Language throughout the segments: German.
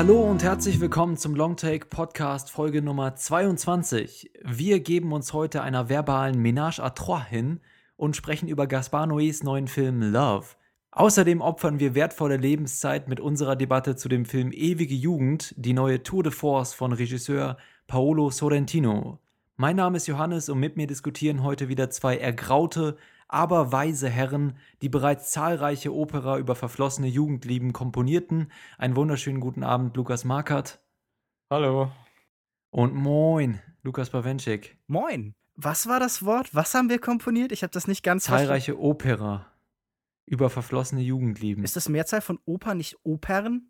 Hallo und herzlich willkommen zum Longtake Podcast Folge Nummer 22. Wir geben uns heute einer verbalen Ménage à trois hin und sprechen über Gaspar Noés neuen Film Love. Außerdem opfern wir wertvolle Lebenszeit mit unserer Debatte zu dem Film Ewige Jugend, die neue Tour de Force von Regisseur Paolo Sorrentino. Mein Name ist Johannes und mit mir diskutieren heute wieder zwei ergraute, aber weise Herren, die bereits zahlreiche Opera über verflossene Jugendlieben komponierten. Einen wunderschönen guten Abend, Lukas Markert. Hallo. Und moin, Lukas Bawenschik. Moin. Was war das Wort? Was haben wir komponiert? Ich habe das nicht ganz Zahlreiche Opera über verflossene Jugendlieben. Ist das Mehrzahl von Oper, nicht Opern?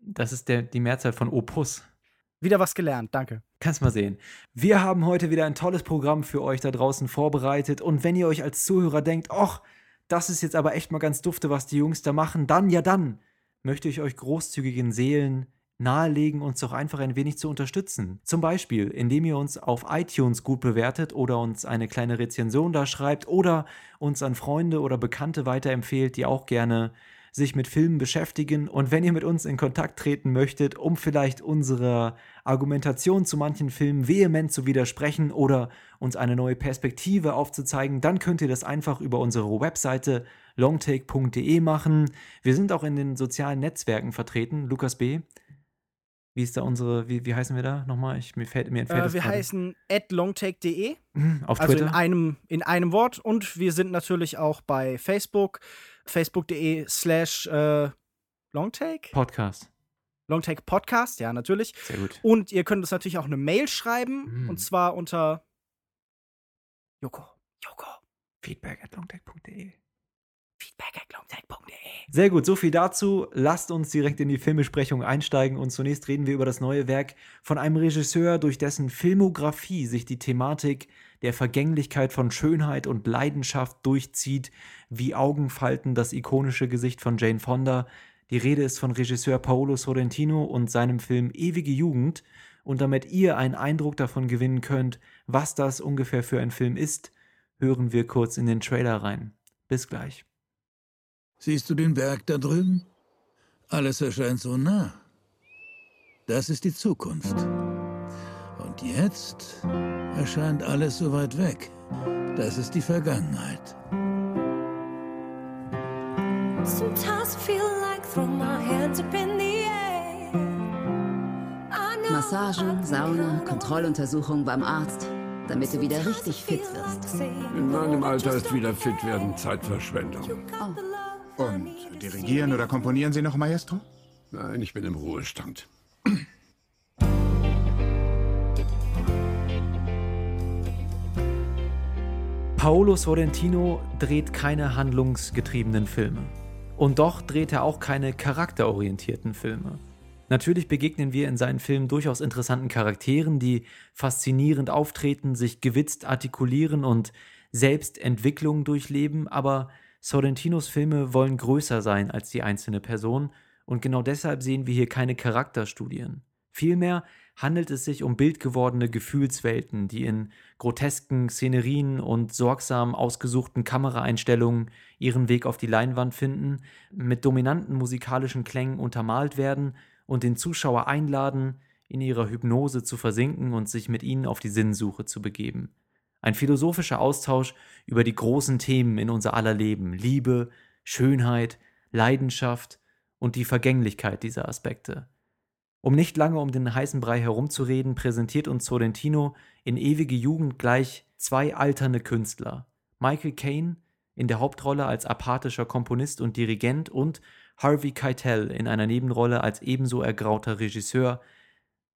Das ist der, die Mehrzahl von Opus. Wieder was gelernt, danke. Kannst mal sehen. Wir haben heute wieder ein tolles Programm für euch da draußen vorbereitet. Und wenn ihr euch als Zuhörer denkt, ach, das ist jetzt aber echt mal ganz dufte, was die Jungs da machen, dann, ja dann, möchte ich euch großzügigen Seelen nahelegen, uns doch einfach ein wenig zu unterstützen. Zum Beispiel, indem ihr uns auf iTunes gut bewertet oder uns eine kleine Rezension da schreibt oder uns an Freunde oder Bekannte weiterempfehlt, die auch gerne sich mit Filmen beschäftigen. Und wenn ihr mit uns in Kontakt treten möchtet, um vielleicht unserer Argumentation zu manchen Filmen vehement zu widersprechen oder uns eine neue Perspektive aufzuzeigen, dann könnt ihr das einfach über unsere Webseite longtake.de machen. Wir sind auch in den sozialen Netzwerken vertreten. Lukas B. Wie ist da unsere, wie, wie heißen wir da nochmal? Ich, mir fällt, mir entfällt äh, Wir gerade. heißen longtake.de. Mhm, Auf Also Twitter. in einem, in einem Wort. Und wir sind natürlich auch bei Facebook. Facebook.de slash äh, Longtake? Podcast. Longtake Podcast, ja, natürlich. Sehr gut. Und ihr könnt uns natürlich auch eine Mail schreiben. Mm. Und zwar unter Joko. Joko. Feedback at longtech.de. Sehr gut, so viel dazu. Lasst uns direkt in die Filmbesprechung einsteigen und zunächst reden wir über das neue Werk von einem Regisseur, durch dessen Filmografie sich die Thematik der Vergänglichkeit von Schönheit und Leidenschaft durchzieht, wie Augenfalten das ikonische Gesicht von Jane Fonda. Die Rede ist von Regisseur Paolo Sorrentino und seinem Film Ewige Jugend. Und damit ihr einen Eindruck davon gewinnen könnt, was das ungefähr für ein Film ist, hören wir kurz in den Trailer rein. Bis gleich. Siehst du den Berg da drüben? Alles erscheint so nah. Das ist die Zukunft. Und jetzt erscheint alles so weit weg. Das ist die Vergangenheit. Sometimes I feel like throwing my hands up in the air. I know Massagen, Sauna, Kontrolluntersuchung beim Arzt, damit du wieder richtig fit wirst. In meinem Alter ist wieder fit werden Zeitverschwendung. Und dirigieren oder komponieren Sie noch, Maestro? Nein, ich bin im Ruhestand. Paolo Sorrentino dreht keine handlungsgetriebenen Filme. Und doch dreht er auch keine charakterorientierten Filme. Natürlich begegnen wir in seinen Filmen durchaus interessanten Charakteren, die faszinierend auftreten, sich gewitzt artikulieren und selbst Entwicklung durchleben, aber Sorrentinos Filme wollen größer sein als die einzelne Person und genau deshalb sehen wir hier keine Charakterstudien. Vielmehr handelt es sich um bildgewordene Gefühlswelten, die in grotesken Szenerien und sorgsam ausgesuchten Kameraeinstellungen ihren Weg auf die Leinwand finden, mit dominanten musikalischen Klängen untermalt werden und den Zuschauer einladen, in ihrer Hypnose zu versinken und sich mit ihnen auf die Sinnsuche zu begeben. Ein philosophischer Austausch über die großen Themen in unser aller Leben, Liebe, Schönheit, Leidenschaft und die Vergänglichkeit dieser Aspekte. Um nicht lange um den heißen Brei herumzureden, präsentiert uns Sorrentino in ewige Jugend gleich zwei alternde Künstler. Michael Caine in der Hauptrolle als apathischer Komponist und Dirigent und Harvey Keitel in einer Nebenrolle als ebenso ergrauter Regisseur,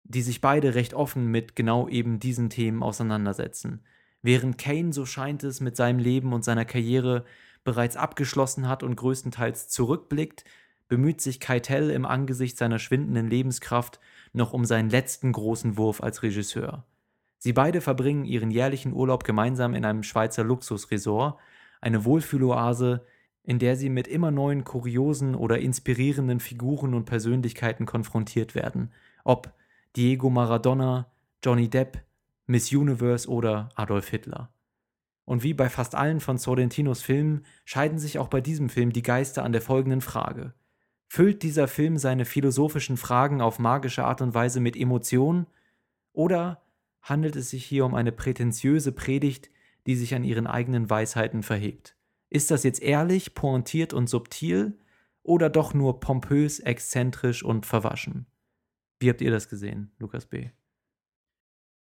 die sich beide recht offen mit genau eben diesen Themen auseinandersetzen. Während Kane, so scheint es, mit seinem Leben und seiner Karriere bereits abgeschlossen hat und größtenteils zurückblickt, bemüht sich Keitel im Angesicht seiner schwindenden Lebenskraft noch um seinen letzten großen Wurf als Regisseur. Sie beide verbringen ihren jährlichen Urlaub gemeinsam in einem Schweizer Luxusresort, eine Wohlfühloase, in der sie mit immer neuen kuriosen oder inspirierenden Figuren und Persönlichkeiten konfrontiert werden, ob Diego Maradona, Johnny Depp, Miss Universe oder Adolf Hitler. Und wie bei fast allen von Sorrentinos Filmen scheiden sich auch bei diesem Film die Geister an der folgenden Frage. Füllt dieser Film seine philosophischen Fragen auf magische Art und Weise mit Emotionen? Oder handelt es sich hier um eine prätentiöse Predigt, die sich an ihren eigenen Weisheiten verhebt? Ist das jetzt ehrlich, pointiert und subtil oder doch nur pompös, exzentrisch und verwaschen? Wie habt ihr das gesehen, Lukas B.?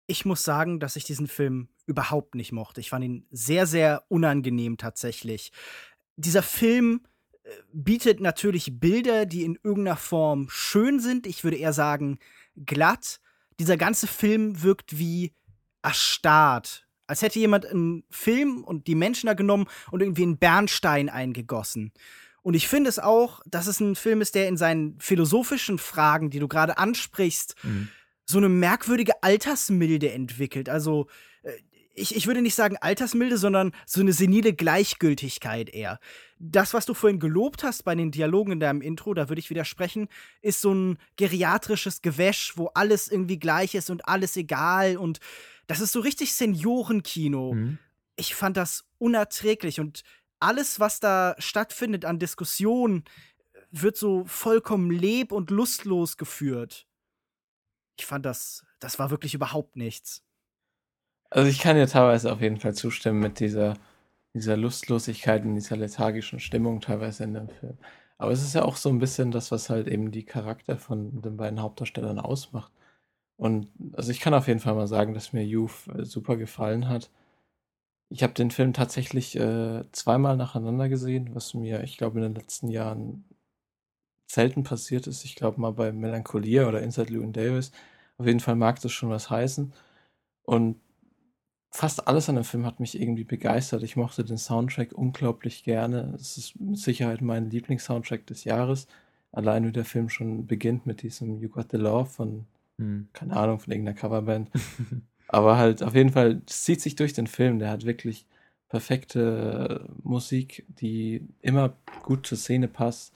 Ich muss sagen, dass ich diesen Film überhaupt nicht mochte. Ich fand ihn sehr, sehr unangenehm tatsächlich. Dieser Film äh, bietet natürlich Bilder, die in irgendeiner Form schön sind. Ich würde eher sagen glatt. Dieser ganze Film wirkt wie erstarrt. Als hätte jemand einen Film und die Menschen da genommen und irgendwie einen Bernstein eingegossen. Und ich finde es auch, dass es ein Film ist, der in seinen philosophischen Fragen, die du gerade ansprichst, mhm so eine merkwürdige Altersmilde entwickelt. Also äh, ich, ich würde nicht sagen Altersmilde, sondern so eine senile Gleichgültigkeit eher. Das, was du vorhin gelobt hast bei den Dialogen in deinem Intro, da würde ich widersprechen, ist so ein geriatrisches Gewäsch, wo alles irgendwie gleich ist und alles egal. Und das ist so richtig Seniorenkino. Mhm. Ich fand das unerträglich und alles, was da stattfindet an Diskussionen, wird so vollkommen leb- und lustlos geführt ich fand das, das war wirklich überhaupt nichts. Also ich kann dir teilweise auf jeden Fall zustimmen mit dieser, dieser Lustlosigkeit und dieser lethargischen Stimmung teilweise in dem Film. Aber es ist ja auch so ein bisschen das, was halt eben die Charakter von den beiden Hauptdarstellern ausmacht. Und also ich kann auf jeden Fall mal sagen, dass mir Youth äh, super gefallen hat. Ich habe den Film tatsächlich äh, zweimal nacheinander gesehen, was mir, ich glaube, in den letzten Jahren selten passiert ist. Ich glaube mal bei Melancholia oder Inside Llewyn Davis. Auf jeden Fall mag das schon was heißen. Und fast alles an dem Film hat mich irgendwie begeistert. Ich mochte den Soundtrack unglaublich gerne. Es ist mit Sicherheit mein Lieblingssoundtrack des Jahres. Allein wie der Film schon beginnt mit diesem You Got the Love von, hm. keine Ahnung, von irgendeiner Coverband. Aber halt auf jeden Fall, es zieht sich durch den Film. Der hat wirklich perfekte Musik, die immer gut zur Szene passt.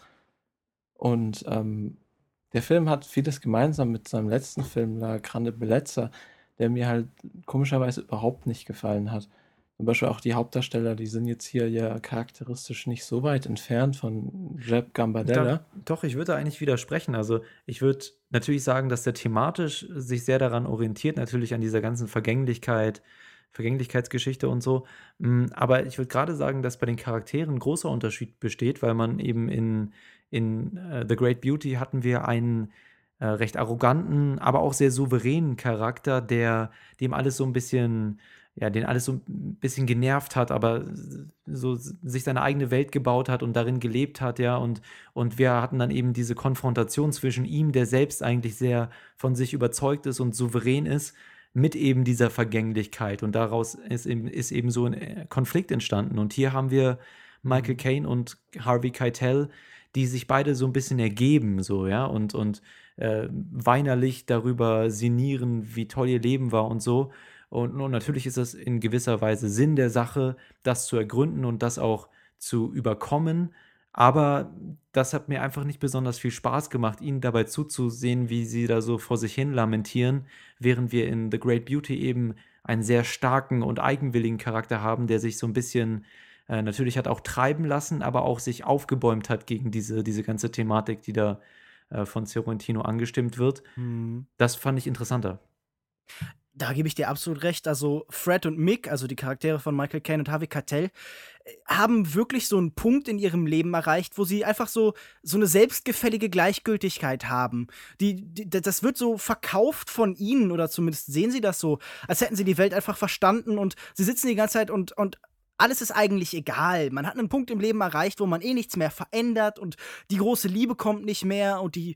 Und ähm, der Film hat vieles gemeinsam mit seinem letzten Film, La Grande Bellezza, der mir halt komischerweise überhaupt nicht gefallen hat. Zum Beispiel auch die Hauptdarsteller, die sind jetzt hier ja charakteristisch nicht so weit entfernt von Jeb Gambardella. Da, doch, ich würde eigentlich widersprechen. Also ich würde natürlich sagen, dass der thematisch sich sehr daran orientiert, natürlich an dieser ganzen Vergänglichkeit, Vergänglichkeitsgeschichte und so. Mm, aber ich würde gerade sagen, dass bei den Charakteren großer Unterschied besteht, weil man eben in in äh, The Great Beauty hatten wir einen äh, recht arroganten, aber auch sehr souveränen Charakter, der dem alles so ein bisschen, ja, den alles so ein bisschen genervt hat, aber so sich seine eigene Welt gebaut hat und darin gelebt hat, ja, und, und wir hatten dann eben diese Konfrontation zwischen ihm, der selbst eigentlich sehr von sich überzeugt ist und souverän ist, mit eben dieser Vergänglichkeit. Und daraus ist eben, ist eben so ein äh, Konflikt entstanden. Und hier haben wir Michael mhm. Caine und Harvey Keitel, die sich beide so ein bisschen ergeben, so, ja, und, und äh, weinerlich darüber sinnieren, wie toll ihr Leben war und so. Und, und natürlich ist es in gewisser Weise Sinn der Sache, das zu ergründen und das auch zu überkommen. Aber das hat mir einfach nicht besonders viel Spaß gemacht, ihnen dabei zuzusehen, wie sie da so vor sich hin lamentieren, während wir in The Great Beauty eben einen sehr starken und eigenwilligen Charakter haben, der sich so ein bisschen äh, natürlich hat auch treiben lassen, aber auch sich aufgebäumt hat gegen diese, diese ganze Thematik, die da äh, von Sorrentino angestimmt wird. Mhm. Das fand ich interessanter. Da gebe ich dir absolut recht. Also Fred und Mick, also die Charaktere von Michael Caine und Harvey Keitel, äh, haben wirklich so einen Punkt in ihrem Leben erreicht, wo sie einfach so so eine selbstgefällige Gleichgültigkeit haben. Die, die, das wird so verkauft von ihnen oder zumindest sehen sie das so, als hätten sie die Welt einfach verstanden und sie sitzen die ganze Zeit und und alles ist eigentlich egal. Man hat einen Punkt im Leben erreicht, wo man eh nichts mehr verändert und die große Liebe kommt nicht mehr und die,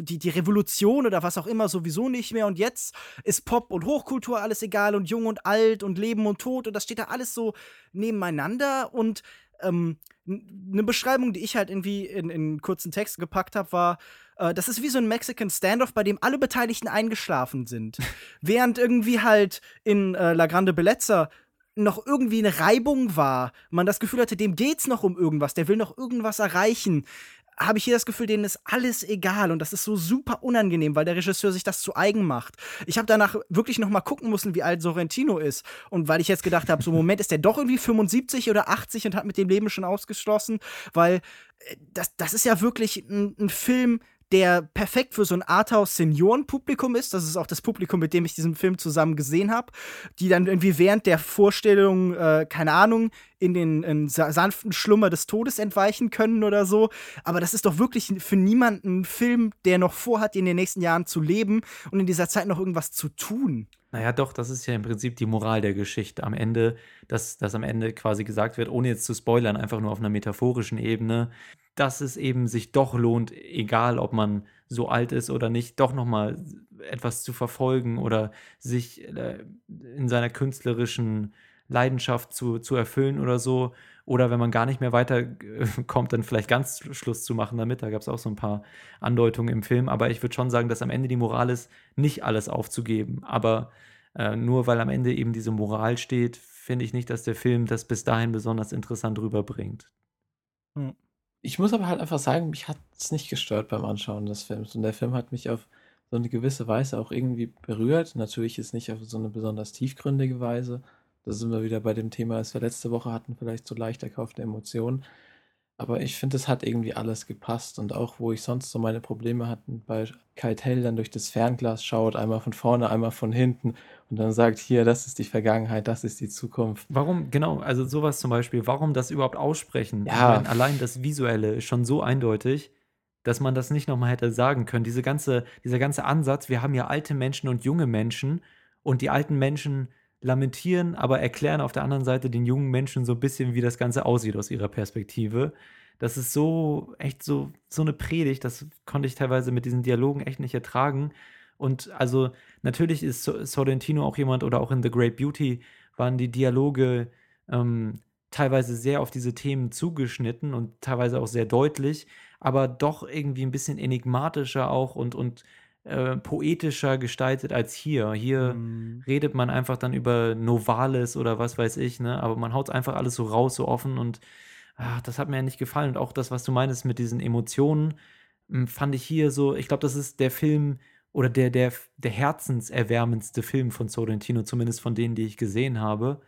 die, die Revolution oder was auch immer sowieso nicht mehr. Und jetzt ist Pop und Hochkultur alles egal und jung und alt und Leben und Tod und das steht da alles so nebeneinander. Und ähm, eine Beschreibung, die ich halt irgendwie in, in kurzen Text gepackt habe, war, äh, das ist wie so ein Mexican Standoff, bei dem alle Beteiligten eingeschlafen sind. Während irgendwie halt in äh, La Grande Bellezza noch irgendwie eine Reibung war, man das Gefühl hatte, dem geht's noch um irgendwas, der will noch irgendwas erreichen. habe ich hier das Gefühl, denen ist alles egal und das ist so super unangenehm, weil der Regisseur sich das zu eigen macht. Ich habe danach wirklich noch mal gucken müssen, wie alt Sorrentino ist und weil ich jetzt gedacht habe, so Moment, ist der doch irgendwie 75 oder 80 und hat mit dem Leben schon ausgeschlossen, weil äh, das, das ist ja wirklich ein, ein Film, der perfekt für so ein Arthouse-Senioren-Publikum ist. Das ist auch das Publikum, mit dem ich diesen Film zusammen gesehen habe, die dann irgendwie während der Vorstellung, äh, keine Ahnung, in den in sanften Schlummer des Todes entweichen können oder so. Aber das ist doch wirklich für niemanden ein Film, der noch vorhat, in den nächsten Jahren zu leben und in dieser Zeit noch irgendwas zu tun. Naja, doch, das ist ja im Prinzip die Moral der Geschichte. Am Ende, dass, dass am Ende quasi gesagt wird, ohne jetzt zu spoilern, einfach nur auf einer metaphorischen Ebene, dass es eben sich doch lohnt, egal ob man so alt ist oder nicht, doch nochmal etwas zu verfolgen oder sich äh, in seiner künstlerischen Leidenschaft zu, zu erfüllen oder so. Oder wenn man gar nicht mehr weiterkommt, dann vielleicht ganz Schluss zu machen damit. Da gab es auch so ein paar Andeutungen im Film. Aber ich würde schon sagen, dass am Ende die Moral ist, nicht alles aufzugeben. Aber äh, nur weil am Ende eben diese Moral steht, finde ich nicht, dass der Film das bis dahin besonders interessant rüberbringt. Hm. Ich muss aber halt einfach sagen, mich hat es nicht gestört beim Anschauen des Films. Und der Film hat mich auf so eine gewisse Weise auch irgendwie berührt. Natürlich ist nicht auf so eine besonders tiefgründige Weise. Da sind wir wieder bei dem Thema, das wir letzte Woche hatten, vielleicht so leicht erkaufte Emotionen. Aber ich finde, es hat irgendwie alles gepasst. Und auch, wo ich sonst so meine Probleme hatte, bei Kai Tell dann durch das Fernglas schaut, einmal von vorne, einmal von hinten und dann sagt, hier, das ist die Vergangenheit, das ist die Zukunft. Warum, genau, also sowas zum Beispiel, warum das überhaupt aussprechen? Ja. Meine, allein das Visuelle ist schon so eindeutig, dass man das nicht nochmal hätte sagen können. Diese ganze, dieser ganze Ansatz, wir haben ja alte Menschen und junge Menschen und die alten Menschen lamentieren, aber erklären auf der anderen Seite den jungen Menschen so ein bisschen, wie das Ganze aussieht aus ihrer Perspektive. Das ist so, echt so, so eine Predigt, das konnte ich teilweise mit diesen Dialogen echt nicht ertragen. Und also natürlich ist Sorrentino auch jemand oder auch in The Great Beauty waren die Dialoge ähm, teilweise sehr auf diese Themen zugeschnitten und teilweise auch sehr deutlich, aber doch irgendwie ein bisschen enigmatischer auch und, und äh, poetischer gestaltet als hier. Hier mhm. redet man einfach dann über Novales oder was weiß ich, ne? Aber man haut einfach alles so raus, so offen und ach, das hat mir ja nicht gefallen. Und auch das, was du meinst mit diesen Emotionen, hm, fand ich hier so, ich glaube, das ist der Film oder der, der, der herzenserwärmendste Film von Sorrentino, zumindest von denen, die ich gesehen habe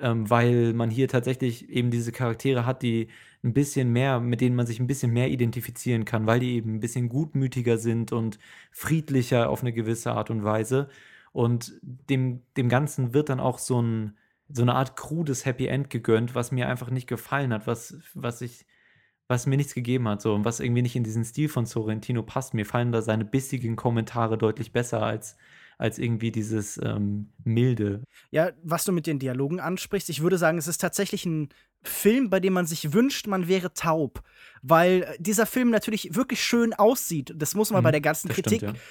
ähm, weil man hier tatsächlich eben diese Charaktere hat, die ein bisschen mehr, mit denen man sich ein bisschen mehr identifizieren kann, weil die eben ein bisschen gutmütiger sind und friedlicher auf eine gewisse Art und Weise. Und dem, dem Ganzen wird dann auch so, ein, so eine Art krudes Happy End gegönnt, was mir einfach nicht gefallen hat, was, was ich, was mir nichts gegeben hat, so und was irgendwie nicht in diesen Stil von Sorrentino passt. Mir fallen da seine bissigen Kommentare deutlich besser als als irgendwie dieses ähm, milde. Ja, was du mit den Dialogen ansprichst, ich würde sagen, es ist tatsächlich ein Film, bei dem man sich wünscht, man wäre taub, weil dieser Film natürlich wirklich schön aussieht. Das muss man mhm, bei der ganzen Kritik stimmt, ja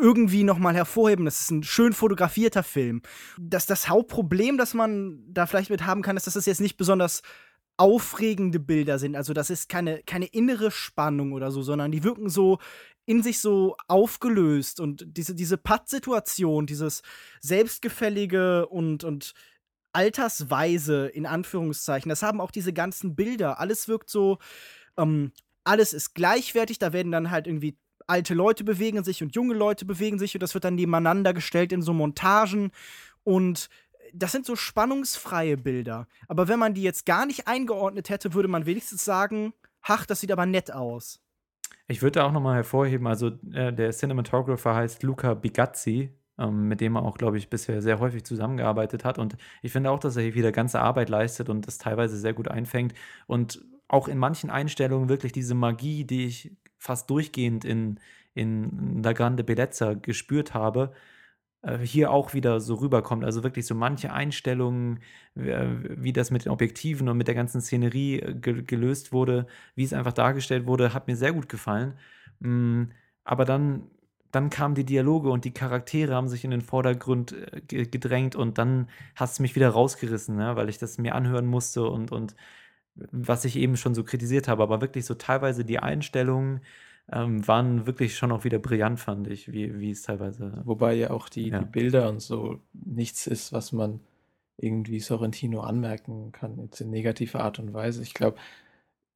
irgendwie noch mal hervorheben. Das ist ein schön fotografierter Film. Das, das Hauptproblem, das man da vielleicht mit haben kann, ist, dass es jetzt nicht besonders aufregende Bilder sind. Also das ist keine, keine innere Spannung oder so, sondern die wirken so in sich so aufgelöst und diese, diese Pattsituation, dieses selbstgefällige und, und altersweise in Anführungszeichen, das haben auch diese ganzen Bilder. Alles wirkt so, ähm, alles ist gleichwertig, da werden dann halt irgendwie alte Leute bewegen sich und junge Leute bewegen sich und das wird dann nebeneinander gestellt in so Montagen und das sind so spannungsfreie Bilder. Aber wenn man die jetzt gar nicht eingeordnet hätte, würde man wenigstens sagen, ach, das sieht aber nett aus. Ich würde da auch nochmal hervorheben, also äh, der Cinematographer heißt Luca Bigazzi, ähm, mit dem er auch, glaube ich, bisher sehr häufig zusammengearbeitet hat. Und ich finde auch, dass er hier wieder ganze Arbeit leistet und das teilweise sehr gut einfängt. Und auch in manchen Einstellungen wirklich diese Magie, die ich fast durchgehend in, in La Grande Bellezza gespürt habe, hier auch wieder so rüberkommt. Also wirklich so manche Einstellungen, äh, wie das mit den Objektiven und mit der ganzen Szenerie äh, ge gelöst wurde, wie es einfach dargestellt wurde, hat mir sehr gut gefallen. Mm, aber dann, dann kamen die Dialoge und die Charaktere haben sich in den Vordergrund gedrängt und dann hast es mich wieder rausgerissen, ne? weil ich das mir anhören musste und, und was ich eben schon so kritisiert habe, aber wirklich so teilweise die Einstellungen, ähm, waren wirklich schon auch wieder brillant, fand ich, wie, wie es teilweise. Wobei ja auch die, ja. die Bilder und so nichts ist, was man irgendwie Sorrentino anmerken kann, jetzt in negativer Art und Weise. Ich glaube,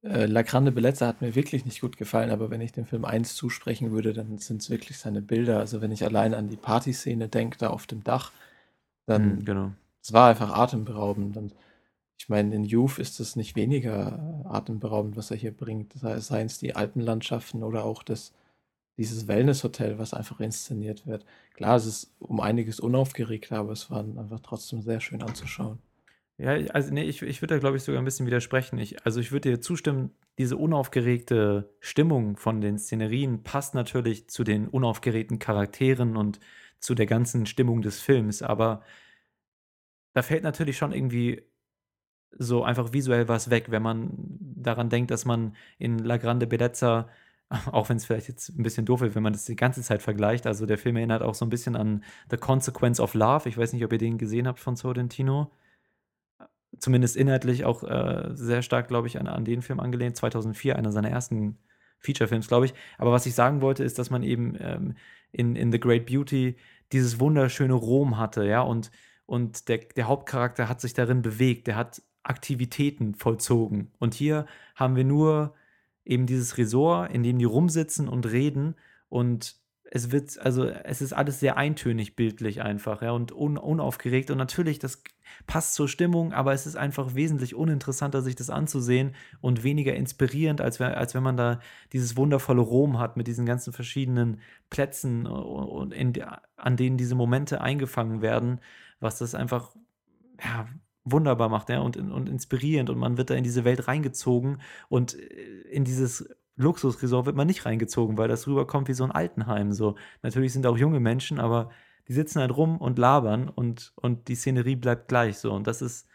Äh, La Grande Bellezza hat mir wirklich nicht gut gefallen, aber wenn ich dem Film eins zusprechen würde, dann sind es wirklich seine Bilder. Also wenn ich allein an die Partyszene denke, da auf dem Dach, dann Mhm, genau. es war einfach atemberaubend. Und ich meine, in Youth ist es nicht weniger atemberaubend, was er hier bringt. Sei seien es die Alpenlandschaften oder auch das, dieses Wellnesshotel, was einfach inszeniert wird. Klar, es ist um einiges unaufgeregter, aber es war einfach trotzdem sehr schön anzuschauen. Ja, also nee, ich, ich würde da, glaube ich, sogar ein bisschen widersprechen. Ich, also ich würde dir zustimmen, diese unaufgeregte Stimmung von den Szenerien passt natürlich zu den unaufgeregten Charakteren und zu der ganzen Stimmung des Films, aber da fällt natürlich schon irgendwie so einfach visuell was weg, wenn man daran denkt, dass man in La Grande Bellezza, auch wenn es vielleicht jetzt ein bisschen doof ist, wenn man das die ganze Zeit vergleicht, also der Film erinnert auch so ein bisschen an The Consequence of Love. Ich weiß nicht, ob ihr den gesehen habt von Sorrentino zumindest inhaltlich auch äh, sehr stark, glaube ich, an, an den Film angelehnt. 2004, einer seiner ersten Feature-Films, glaube ich. Aber was ich sagen wollte, ist, dass man eben ähm, in, in The Great Beauty dieses wunderschöne Rom hatte, ja, und, und der, der Hauptcharakter hat sich darin bewegt, der hat Aktivitäten vollzogen. Und hier haben wir nur eben dieses Resort, in dem die rumsitzen und reden und es wird, also es ist alles sehr eintönig bildlich einfach, ja, und un, unaufgeregt. Und natürlich, das passt zur Stimmung, aber es ist einfach wesentlich uninteressanter, sich das anzusehen und weniger inspirierend, als, als wenn man da dieses wundervolle Rom hat mit diesen ganzen verschiedenen Plätzen und in, an denen diese Momente eingefangen werden, was das einfach ja, wunderbar macht ja, und, und inspirierend und man wird da in diese Welt reingezogen und in dieses Luxusresort wird man nicht reingezogen, weil das rüberkommt wie so ein Altenheim. So. Natürlich sind auch junge Menschen, aber die sitzen halt rum und labern und, und die Szenerie bleibt gleich so. Und das ist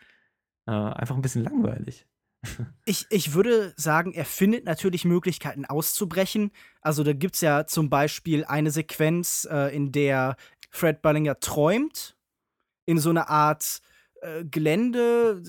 äh, einfach ein bisschen langweilig. Ich, ich würde sagen, er findet natürlich Möglichkeiten auszubrechen. Also da gibt es ja zum Beispiel eine Sequenz, äh, in der Fred Ballinger träumt, in so einer Art äh, Gelände,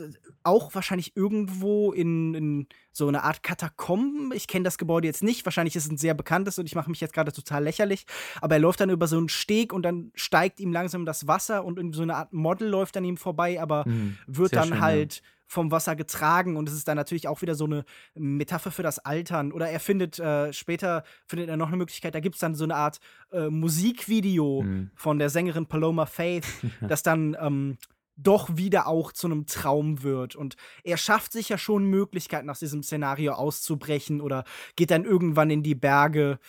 auch wahrscheinlich irgendwo in, in so einer Art Katakomben. Ich kenne das Gebäude jetzt nicht. Wahrscheinlich ist es ein sehr bekanntes und ich mache mich jetzt gerade total lächerlich. Aber er läuft dann über so einen Steg und dann steigt ihm langsam das Wasser und in so eine Art Model läuft an ihm vorbei, aber mhm, wird dann schön, halt. Ja vom Wasser getragen und es ist dann natürlich auch wieder so eine Metapher für das Altern. Oder er findet äh, später findet er noch eine Möglichkeit, da gibt es dann so eine Art äh, Musikvideo mhm. von der Sängerin Paloma Faith, das dann ähm, doch wieder auch zu einem Traum wird. Und er schafft sich ja schon Möglichkeiten, aus diesem Szenario auszubrechen oder geht dann irgendwann in die Berge.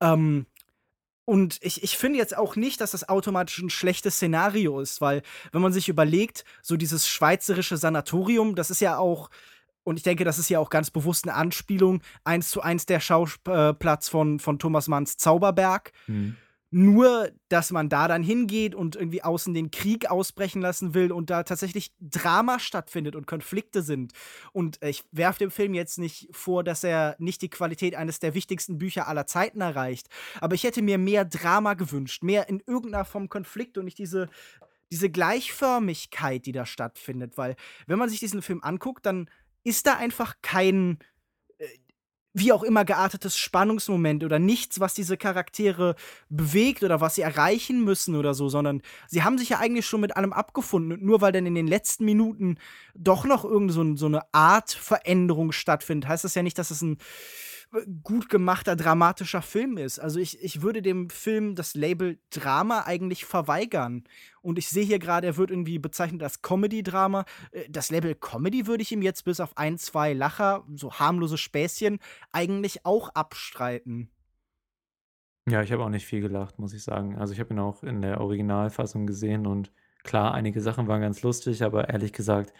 Ähm, und ich, ich finde jetzt auch nicht, dass das automatisch ein schlechtes Szenario ist, weil, wenn man sich überlegt, so dieses schweizerische Sanatorium, das ist ja auch, und ich denke, das ist ja auch ganz bewusst eine Anspielung, eins zu eins der Schauplatz von, von Thomas Manns Zauberberg. Mhm. Nur, dass man da dann hingeht und irgendwie außen den Krieg ausbrechen lassen will und da tatsächlich Drama stattfindet und Konflikte sind. Und ich werfe dem Film jetzt nicht vor, dass er nicht die Qualität eines der wichtigsten Bücher aller Zeiten erreicht. Aber ich hätte mir mehr Drama gewünscht, mehr in irgendeiner Form Konflikt und nicht diese, diese Gleichförmigkeit, die da stattfindet. Weil, wenn man sich diesen Film anguckt, dann ist da einfach kein wie auch immer geartetes Spannungsmoment oder nichts, was diese Charaktere bewegt oder was sie erreichen müssen oder so, sondern sie haben sich ja eigentlich schon mit allem abgefunden. Und nur weil dann in den letzten Minuten doch noch irgendeine so, so eine Art Veränderung stattfindet, heißt das ja nicht, dass es ein gut gemachter, dramatischer Film ist. Also ich, ich würde dem Film das Label Drama eigentlich verweigern. Und ich sehe hier gerade, er wird irgendwie bezeichnet als Comedy-Drama. Äh, das Label Comedy würde ich ihm jetzt bis auf ein, zwei Lacher, so harmlose Späßchen, eigentlich auch abstreiten. Ja, ich habe auch nicht viel gelacht, muss ich sagen. Also ich habe ihn auch in der Originalfassung gesehen und klar, einige Sachen waren ganz lustig, aber ehrlich gesagt,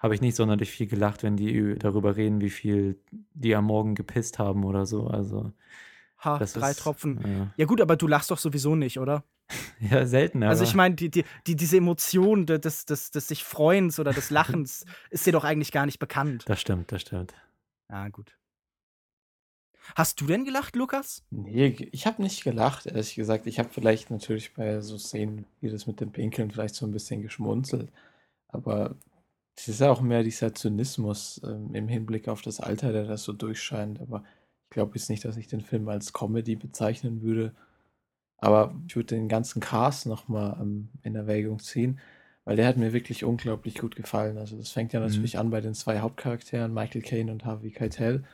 habe ich nicht sonderlich viel gelacht, wenn die darüber reden, wie viel die am Morgen gepisst haben oder so. Also. Ha, drei ist, Tropfen. Ja. ja. gut, aber du lachst doch sowieso nicht, oder? ja, selten. Also ich meine, die, die, die, diese Emotion des, des, des sich Freuens oder des Lachens ist dir doch eigentlich gar nicht bekannt. Das stimmt, das stimmt. Ah, gut. Hast du denn gelacht, Lukas? Nee, ich habe nicht gelacht, ehrlich gesagt. Ich habe vielleicht natürlich bei so Szenen wie das mit dem Pinkeln vielleicht so ein bisschen geschmunzelt. Aber es ist ja auch mehr dieser Zynismus ähm, im Hinblick auf das Alter, der das so durchscheint. Aber ich glaube jetzt nicht, dass ich den Film als Comedy bezeichnen würde. Aber ich würde den ganzen Cast nochmal ähm, in Erwägung ziehen. weil der hat mir wirklich unglaublich gut gefallen. Also das fängt ja natürlich an bei den zwei Hauptcharakteren, Michael Caine und Harvey Keitel,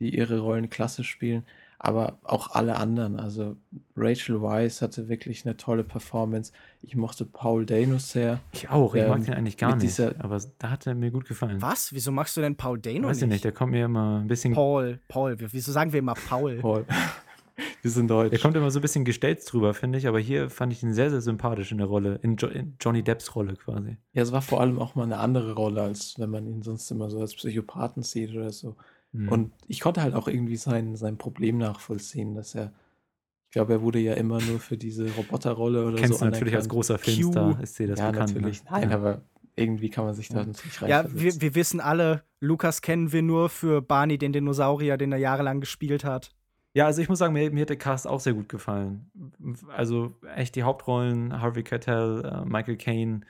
die ihre Rollen klasse spielen, aber auch alle anderen. Also Rachel Weisz hatte wirklich eine tolle Performance. Ich mochte Paul Dano sehr. Ich auch, ich mag Ähm, den eigentlich gar nicht. dieser- aber da hat er mir gut gefallen. Was? Wieso magst du denn Paul Dano Weiß ich nicht, der kommt mir immer ein bisschen. Paul, Paul. Wieso sagen wir immer Paul? Paul. Wir sind deutsch. Der kommt immer so ein bisschen gestelzt drüber, finde ich, aber hier fand ich ihn sehr, sehr sympathisch in der Rolle, in, jo in Johnny Depps Rolle quasi. Ja, es war vor allem auch mal eine andere Rolle, als wenn man ihn sonst immer so als Psychopathen sieht oder so. Mhm. Und ich konnte halt auch irgendwie sein, sein Problem nachvollziehen, dass er, ich glaube, er wurde ja immer nur für diese Roboterrolle oder Kennst so du natürlich als großer Filmstar, ist dir das ja, bekannt. natürlich. Ne? Nein, ja. aber irgendwie kann man sich da natürlich Ja, reinversetzen. wir, wir wissen alle, Lukas kennen wir nur für Barney, den Dinosaurier, den er jahrelang gespielt hat. Ja, also ich muss sagen, mir, mir hat der Cast auch sehr gut gefallen. Also echt die Hauptrollen, Harvey Keitel, äh, Michael Caine,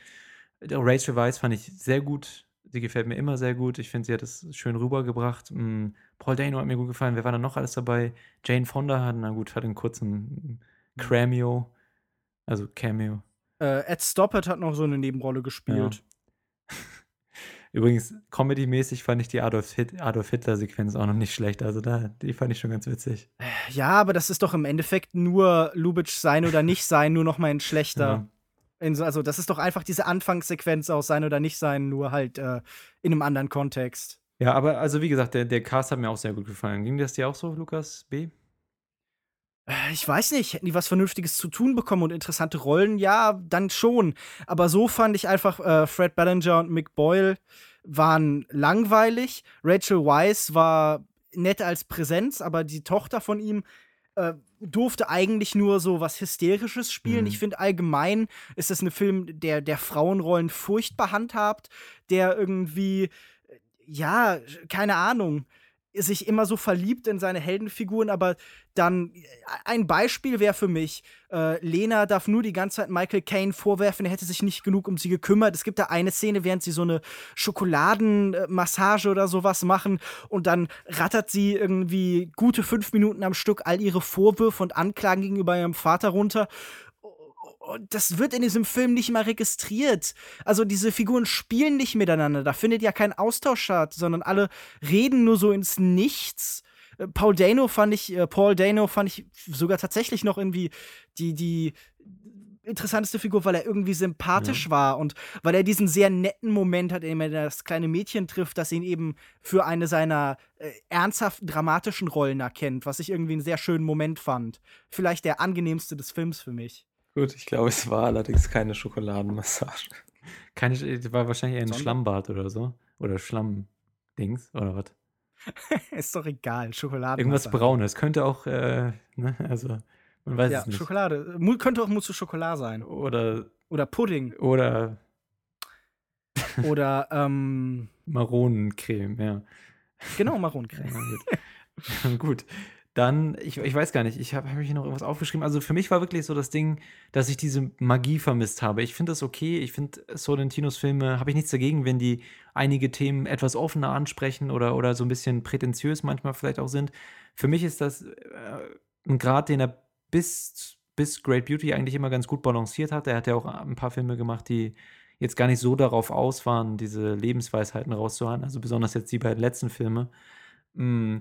Rachel Weisz fand ich sehr gut. Sie gefällt mir immer sehr gut. Ich finde, sie hat es schön rübergebracht. Mm, Paul Dano hat mir gut gefallen. Wer war da noch alles dabei? Jane Fonda hat, na gut, hat einen kurzen Cameo. Also Cameo. Äh, Ed Stoppard hat noch so eine Nebenrolle gespielt. Übrigens, comedy-mäßig fand ich die Adolf, Hit Adolf Hitler-Sequenz auch noch nicht schlecht. Also da, die fand ich schon ganz witzig. Ja, aber das ist doch im Endeffekt nur Lubitsch sein oder nicht sein, nur noch mal ein schlechter. Ja. So- Also, das ist doch einfach diese Anfangssequenz aus sein oder nicht sein, nur halt äh, in einem anderen Kontext. Ja, aber also wie gesagt, der, der Cast hat mir auch sehr gut gefallen. Ging das dir auch so, Lukas B? Äh, Ich weiß nicht, hätten die was Vernünftiges zu tun bekommen und interessante Rollen? Ja, dann schon. Aber so fand ich einfach, äh, Fred Ballinger und Mick Boyle waren langweilig. Rachel Weisz war nett als Präsenz, aber die Tochter von ihm äh, durfte eigentlich nur so was Hysterisches spielen. Mhm. Ich finde allgemein ist das ein Film, der, der Frauenrollen furchtbar handhabt, der irgendwie, äh, ja, keine Ahnung, sich immer so verliebt in seine Heldenfiguren, aber dann äh, ein Beispiel wäre für mich, äh, Lena darf nur die ganze Zeit Michael Caine vorwerfen, er hätte sich nicht genug um sie gekümmert. Es gibt da eine Szene, während sie so eine Schokoladenmassage oder sowas machen und dann rattert sie irgendwie gute fünf Minuten am Stück all ihre Vorwürfe und Anklagen gegenüber ihrem Vater runter. Und das wird in diesem Film nicht mal registriert. Also diese Figuren spielen nicht miteinander. Da findet ja kein Austausch statt, sondern alle reden nur so ins Nichts. Äh, Paul Dano fand ich, äh, Paul Dano fand ich sogar tatsächlich noch irgendwie die, die interessanteste Figur, weil er irgendwie sympathisch war und weil er diesen sehr netten Moment hat, in dem er das kleine Mädchen trifft, das ihn eben für eine seiner äh, ernsthaften, dramatischen Rollen erkennt, was ich irgendwie einen sehr schönen Moment fand. Vielleicht der angenehmste des Films für mich. Gut, ich glaube, es war allerdings keine Schokoladenmassage. Keine, war wahrscheinlich eher ein? Schlammbad oder so. Oder Schlammdings oder was. Ist doch egal, Schokolade. Irgendwas Braunes. Könnte auch, äh, ne, also, man weiß Ja, es nicht. Schokolade. Könnte auch Mousse au Chocolat sein. Oder, Oder Pudding. oder Oder, ähm, Maronencreme, ja. genau, Maronencreme. Ja, gut. Dann, ich, ich weiß gar nicht, ich habe hab mir hier noch irgendwas aufgeschrieben. Also für mich war wirklich so das Ding, dass ich diese Magie vermisst habe. Ich finde das okay. Ich finde Sorrentinos Filme, habe ich nichts dagegen, wenn die einige Themen etwas offener ansprechen oder, oder so ein bisschen prätentiös manchmal vielleicht auch sind. Für mich ist das äh, ein Grad, den er bis, bis Great Beauty eigentlich immer ganz gut balanciert hat. Er hat ja auch ein paar Filme gemacht, die jetzt gar nicht so darauf aus waren, diese Lebensweisheiten rauszuhauen. Also besonders jetzt die beiden letzten Filme. Mm.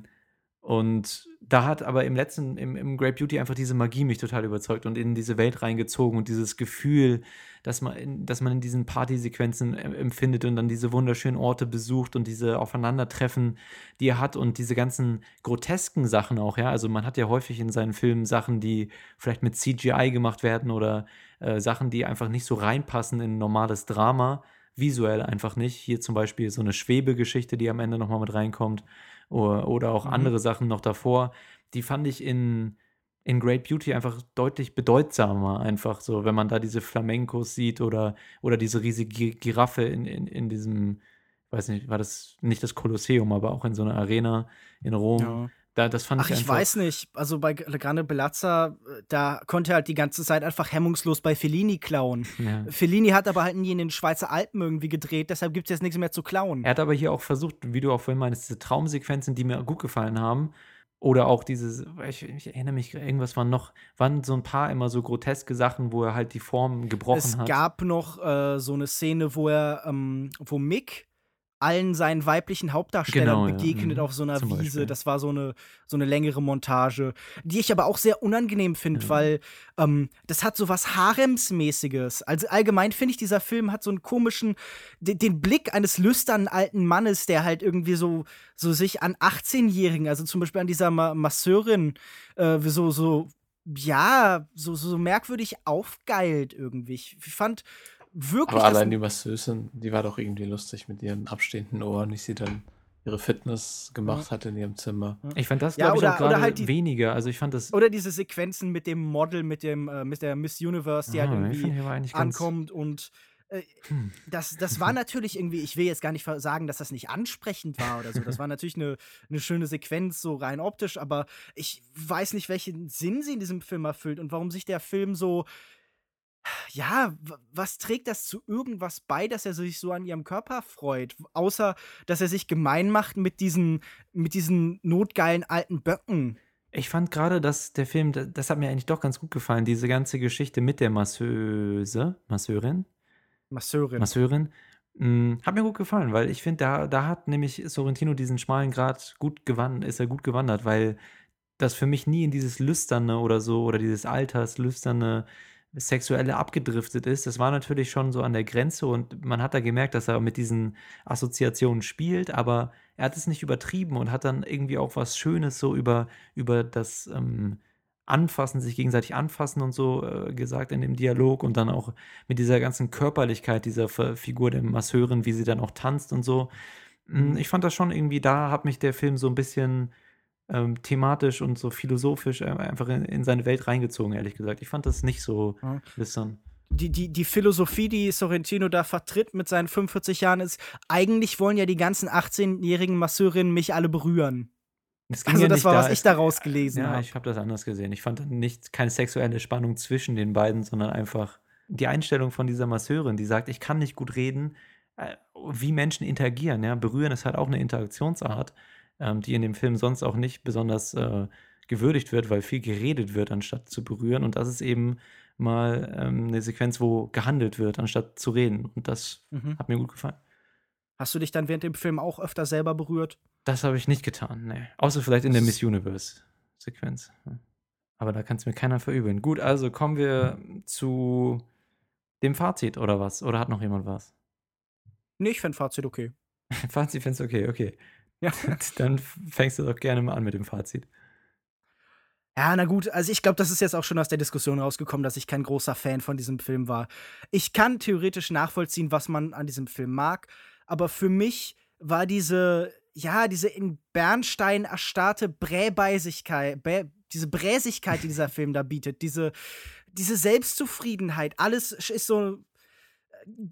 Und da hat aber im letzten, im, im Great Beauty einfach diese Magie mich total überzeugt und in diese Welt reingezogen und dieses Gefühl, dass man in, dass man in diesen Partysequenzen empfindet und dann diese wunderschönen Orte besucht und diese Aufeinandertreffen, die er hat und diese ganzen grotesken Sachen auch, ja. Also man hat ja häufig in seinen Filmen Sachen, die vielleicht mit CGI gemacht werden oder äh, Sachen, die einfach nicht so reinpassen in normales Drama, visuell einfach nicht. Hier zum Beispiel so eine Schwebegeschichte, die am Ende nochmal mit reinkommt oder, oder auch Mhm. andere Sachen noch davor, die fand ich in, in Great Beauty einfach deutlich bedeutsamer, einfach so, wenn man da diese Flamencos sieht oder, oder diese riesige Gi- Giraffe in, in, in diesem, ich weiß nicht, war das nicht das Kolosseum, aber auch in so einer Arena in Rom. Ja. Da, das fand Ach, ich ich weiß nicht. Also bei Grande Belazza, äh, da konnte er halt die ganze Zeit einfach hemmungslos bei Fellini klauen. Ja. Fellini hat aber halt nie in den Schweizer Alpen irgendwie gedreht, deshalb gibt es jetzt nichts mehr zu klauen. Er hat aber hier auch versucht, wie du auch vorhin meinst, diese Traumsequenzen, die mir gut gefallen haben, Oder auch dieses, ich, ich erinnere mich, irgendwas waren noch, waren so ein paar immer so groteske Sachen, wo er halt die Form gebrochen Es hat. gab noch äh, so eine Szene, wo er, ähm, wo Mick allen seinen weiblichen Hauptdarstellern Genau, ja. begegnet Mhm. auf so einer Zum Wiese. Beispiel. Das war so eine, so eine längere Montage, die ich aber auch sehr unangenehm finde, Ja. weil ähm, das hat so was Haremsmäßiges. Also allgemein finde ich, dieser Film hat so einen komischen, den, den Blick eines lüsternen alten Mannes, der halt irgendwie so, so sich an 18-Jährigen, also zum Beispiel an dieser Ma Masseurin, äh, so, so, ja, so, so merkwürdig aufgeilt irgendwie. Ich fand wirklich. Aber allein die Masseusin, die war doch irgendwie lustig mit ihren abstehenden Ohren, wie sie dann ihre Fitness gemacht hat in ihrem Zimmer. Ich fand das, Ja, glaube ich, oder- auch gerade halt die- weniger. Also ich fand das. Oder diese Sequenzen mit dem Model, mit dem, äh, mit der Miss Universe, die Ah, halt die fand irgendwie ich ankommt und äh, Hm. das, das war natürlich irgendwie, ich will jetzt gar nicht sagen, dass das nicht ansprechend war oder so. Das war natürlich eine, eine schöne Sequenz, so rein optisch, aber ich weiß nicht, welchen Sinn sie in diesem Film erfüllt und warum sich der Film so. Ja, was trägt das zu irgendwas bei, dass er sich so an ihrem Körper freut? Außer, dass er sich gemein macht mit diesen, mit diesen notgeilen alten Böcken. Ich fand gerade, dass der Film, da- das hat mir eigentlich doch ganz gut gefallen, diese ganze Geschichte mit der Masseuse, Masseurin, Masseurin. Masseurin, mh, hat mir gut gefallen, weil ich finde, da, da hat nämlich Sorrentino diesen schmalen Grat gut gewandert, ist er gut gewandert, weil das für mich nie in dieses Lüsterne oder so oder dieses Alterslüsterne sexuelle abgedriftet ist. Das war natürlich schon so an der Grenze und man hat da gemerkt, dass er mit diesen Assoziationen spielt, aber er hat es nicht übertrieben und hat dann irgendwie auch was Schönes so über, über das ähm, Anfassen, sich gegenseitig anfassen und so äh, gesagt in dem Dialog und dann auch mit dieser ganzen Körperlichkeit dieser Figur der Masseurin, wie sie dann auch tanzt und so. Mm, Ich fand das schon irgendwie, da hat mich der Film so ein bisschen ähm, thematisch und so philosophisch äh, einfach in, in seine Welt reingezogen, ehrlich gesagt. Ich fand das nicht so Ja. lüstern. die, die, die Philosophie, die Sorrentino da vertritt mit seinen 45 Jahren, ist, eigentlich wollen ja die ganzen 18-jährigen Masseurinnen mich alle berühren. Ging Also ja das war, was da- ich daraus gelesen Ja, habe. ich habe das anders gesehen. Ich fand dann nicht keine sexuelle Spannung zwischen den beiden, sondern einfach die Einstellung von dieser Masseurin, die sagt, ich kann nicht gut reden, äh, wie Menschen interagieren. Ja? Berühren ist halt auch eine Interaktionsart, ähm, die in dem Film sonst auch nicht besonders äh, gewürdigt wird, weil viel geredet wird, anstatt zu berühren. Und das ist eben mal ähm, eine Sequenz, wo gehandelt wird, anstatt zu reden. Und das Mhm. hat mir gut gefallen. Hast du dich dann während dem Film auch öfter selber berührt? Das habe ich nicht getan, ne. Außer vielleicht in der Miss Universe-Sequenz. Aber da kann es mir keiner verübeln. Gut, also kommen wir zu dem Fazit oder was? Oder hat noch jemand was? Nee, ich fand Fazit okay. Fazit findest du okay, okay. Ja. Dann fängst du doch gerne mal an mit dem Fazit. Ja, na gut, also ich glaube, das ist jetzt auch schon aus der Diskussion rausgekommen, dass ich kein großer Fan von diesem Film war. Ich kann theoretisch nachvollziehen, was man an diesem Film mag, aber für mich war diese, ja, diese in Bernstein erstarrte Bräbeisigkeit, Bä diese Bräsigkeit, die dieser Film da bietet, diese, diese Selbstzufriedenheit, alles ist so,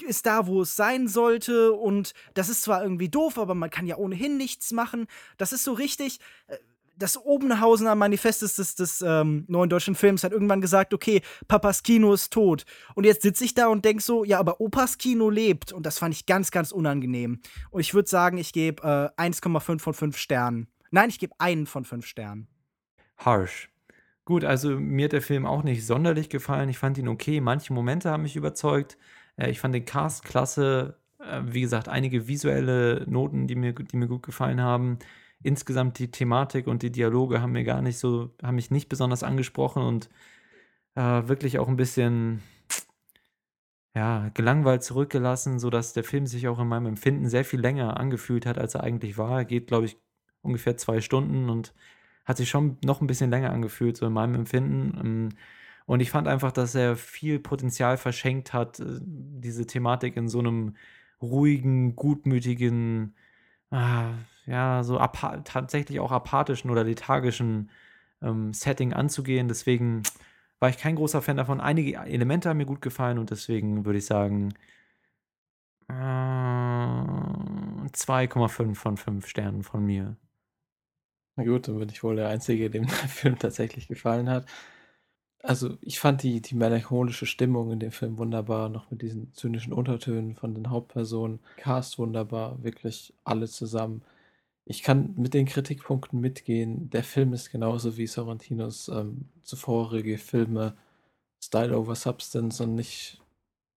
ist da, wo es sein sollte. Und das ist zwar irgendwie doof, aber man kann ja ohnehin nichts machen. Das ist so richtig. äh, Das Obenhausener Manifest des, des, des ähm, neuen deutschen Films hat irgendwann gesagt, okay, Papas Kino ist tot. Und jetzt sitze ich da und denke so, ja, aber Opas Kino lebt. Und das fand ich ganz, ganz unangenehm. Und ich würde sagen, ich gebe äh, 1,5 von 5 Sternen. Nein, ich gebe einen von 5 Sternen. Harsh. Gut, also mir hat der Film auch nicht sonderlich gefallen. Ich fand ihn okay. Manche Momente haben mich überzeugt. Ich fand den Cast klasse. Äh, wie gesagt, einige visuelle Noten, die mir, die mir gut gefallen haben. Insgesamt die Thematik und die Dialoge haben mir gar nicht so, haben mich nicht besonders angesprochen und äh, wirklich auch ein bisschen ja, gelangweilt zurückgelassen, sodass der Film sich auch in meinem Empfinden sehr viel länger angefühlt hat, als er eigentlich war. Er geht, glaube ich, ungefähr zwei Stunden und hat sich schon noch ein bisschen länger angefühlt, so in meinem Empfinden. Und ich fand einfach, dass er viel Potenzial verschenkt hat, äh, diese Thematik in so einem ruhigen, gutmütigen, ah, ja, so tatsächlich auch apathischen oder lethargischen ähm, Setting anzugehen. Deswegen war ich kein großer Fan davon. Einige Elemente haben mir gut gefallen und deswegen würde ich sagen, äh, 2,5 von 5 Sternen von mir. Na gut, dann bin ich wohl der Einzige, dem der Film tatsächlich gefallen hat. Also, ich fand die, die melancholische Stimmung in dem Film wunderbar, noch mit diesen zynischen Untertönen von den Hauptpersonen. Cast wunderbar, wirklich alle zusammen. ich kann mit den Kritikpunkten mitgehen. Der Film ist genauso wie Sorrentinos ähm, zuvorige Filme Style over Substance und nicht,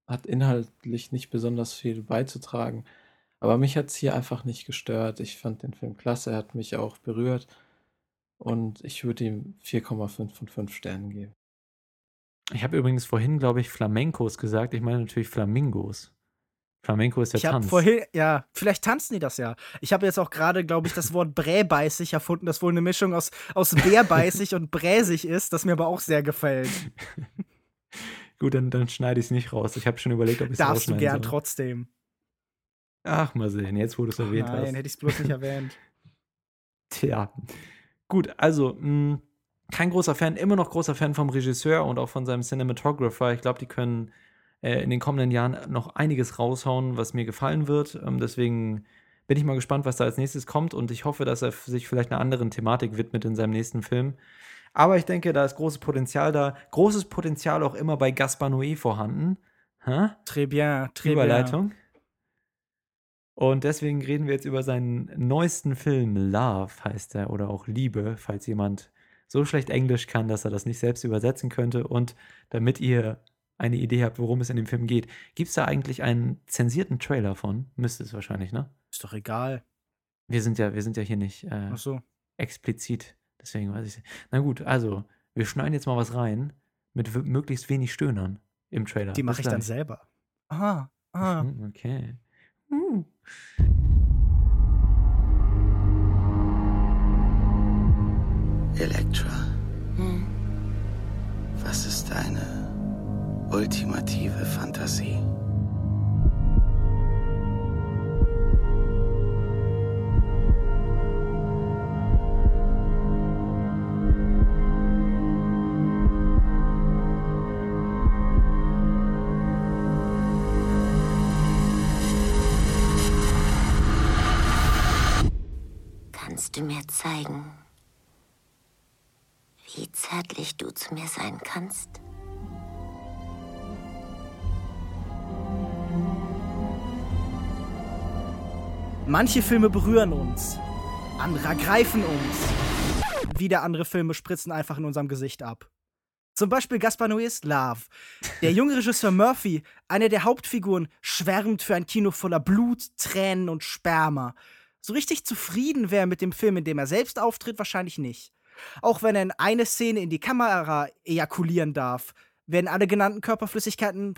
hat inhaltlich nicht besonders viel beizutragen. Aber mich hat es hier einfach nicht gestört. Ich fand den Film klasse, er hat mich auch berührt. Und ich würde ihm 4,5 von 5 Sternen geben. Ich habe übrigens vorhin, glaube ich, Flamencos gesagt. Ich meine natürlich Flamingos. Flamenco ist ja Ich Tanz. vorhin, ja, vielleicht tanzen die das ja. Ich habe jetzt auch gerade, glaube ich, das Wort bräbeißig erfunden, das wohl eine Mischung aus, aus bärbeißig und bräsig ist, das mir aber auch sehr gefällt. Gut, dann, dann schneide ich es nicht raus. Ich habe schon überlegt, ob ich es Darfst du gern soll. trotzdem. Ach, mal sehen, jetzt wo du es erwähnt Nein, hast. hätte ich es bloß nicht erwähnt. Tja. Gut, also, mh, kein großer Fan, immer noch großer Fan vom Regisseur und auch von seinem Cinematographer. Ich glaube, die können äh, in den kommenden Jahren noch einiges raushauen, was mir gefallen wird. Ähm, deswegen bin ich mal gespannt, was da als nächstes kommt und ich hoffe, dass er sich vielleicht einer anderen Thematik widmet in seinem nächsten Film. Aber ich denke, da ist großes Potenzial da. Großes Potenzial auch immer bei Gaspar Noé vorhanden. Hä? Très bien, très bien. Überleitung. Und deswegen reden wir jetzt über seinen neuesten Film, Love heißt er, oder auch Liebe, falls jemand so schlecht Englisch kann, dass er das nicht selbst übersetzen könnte. Und damit ihr eine Idee habt, worum es in dem Film geht, gibt es da eigentlich einen zensierten Trailer von? Müsste es wahrscheinlich, ne? Ist doch egal. Wir sind ja, wir sind ja hier nicht äh, Ach so. explizit, deswegen weiß ich. Na gut, also, wir schneiden jetzt mal was rein mit möglichst wenig Stöhnern im Trailer. Die mache ich dann selber. Ah, ah. Mhm, Okay. Uh. Elektra. Was ist deine ultimative Fantasie? Kannst du mir zeigen, zärtlich du zu mir sein kannst? Manche Filme berühren uns, andere ergreifen uns. Wieder andere Filme spritzen einfach in unserem Gesicht ab. Zum Beispiel Gaspar Noés Love. Der junge Regisseur Murphy, einer der Hauptfiguren, schwärmt für ein Kino voller Blut, Tränen und Sperma. So richtig zufrieden wäre er mit dem Film, in dem er selbst auftritt, wahrscheinlich nicht. Auch wenn er in eine Szene in die Kamera ejakulieren darf, werden alle genannten Körperflüssigkeiten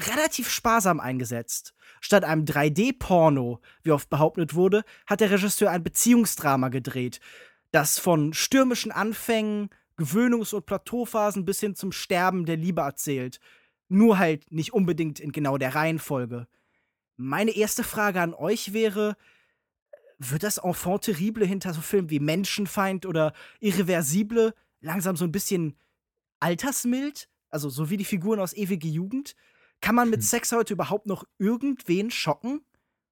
relativ sparsam eingesetzt. Statt einem 3D-Porno, wie oft behauptet wurde, hat der Regisseur ein Beziehungsdrama gedreht, das von stürmischen Anfängen, Gewöhnungs- und Plateauphasen bis hin zum Sterben der Liebe erzählt. Nur halt nicht unbedingt in genau der Reihenfolge. Meine erste Frage an euch wäre, wird das Enfant terrible hinter so Filmen wie Menschenfeind oder Irreversible langsam so ein bisschen altersmild? Also so wie die Figuren aus Ewige Jugend? Kann man mit Sex heute überhaupt noch irgendwen schocken?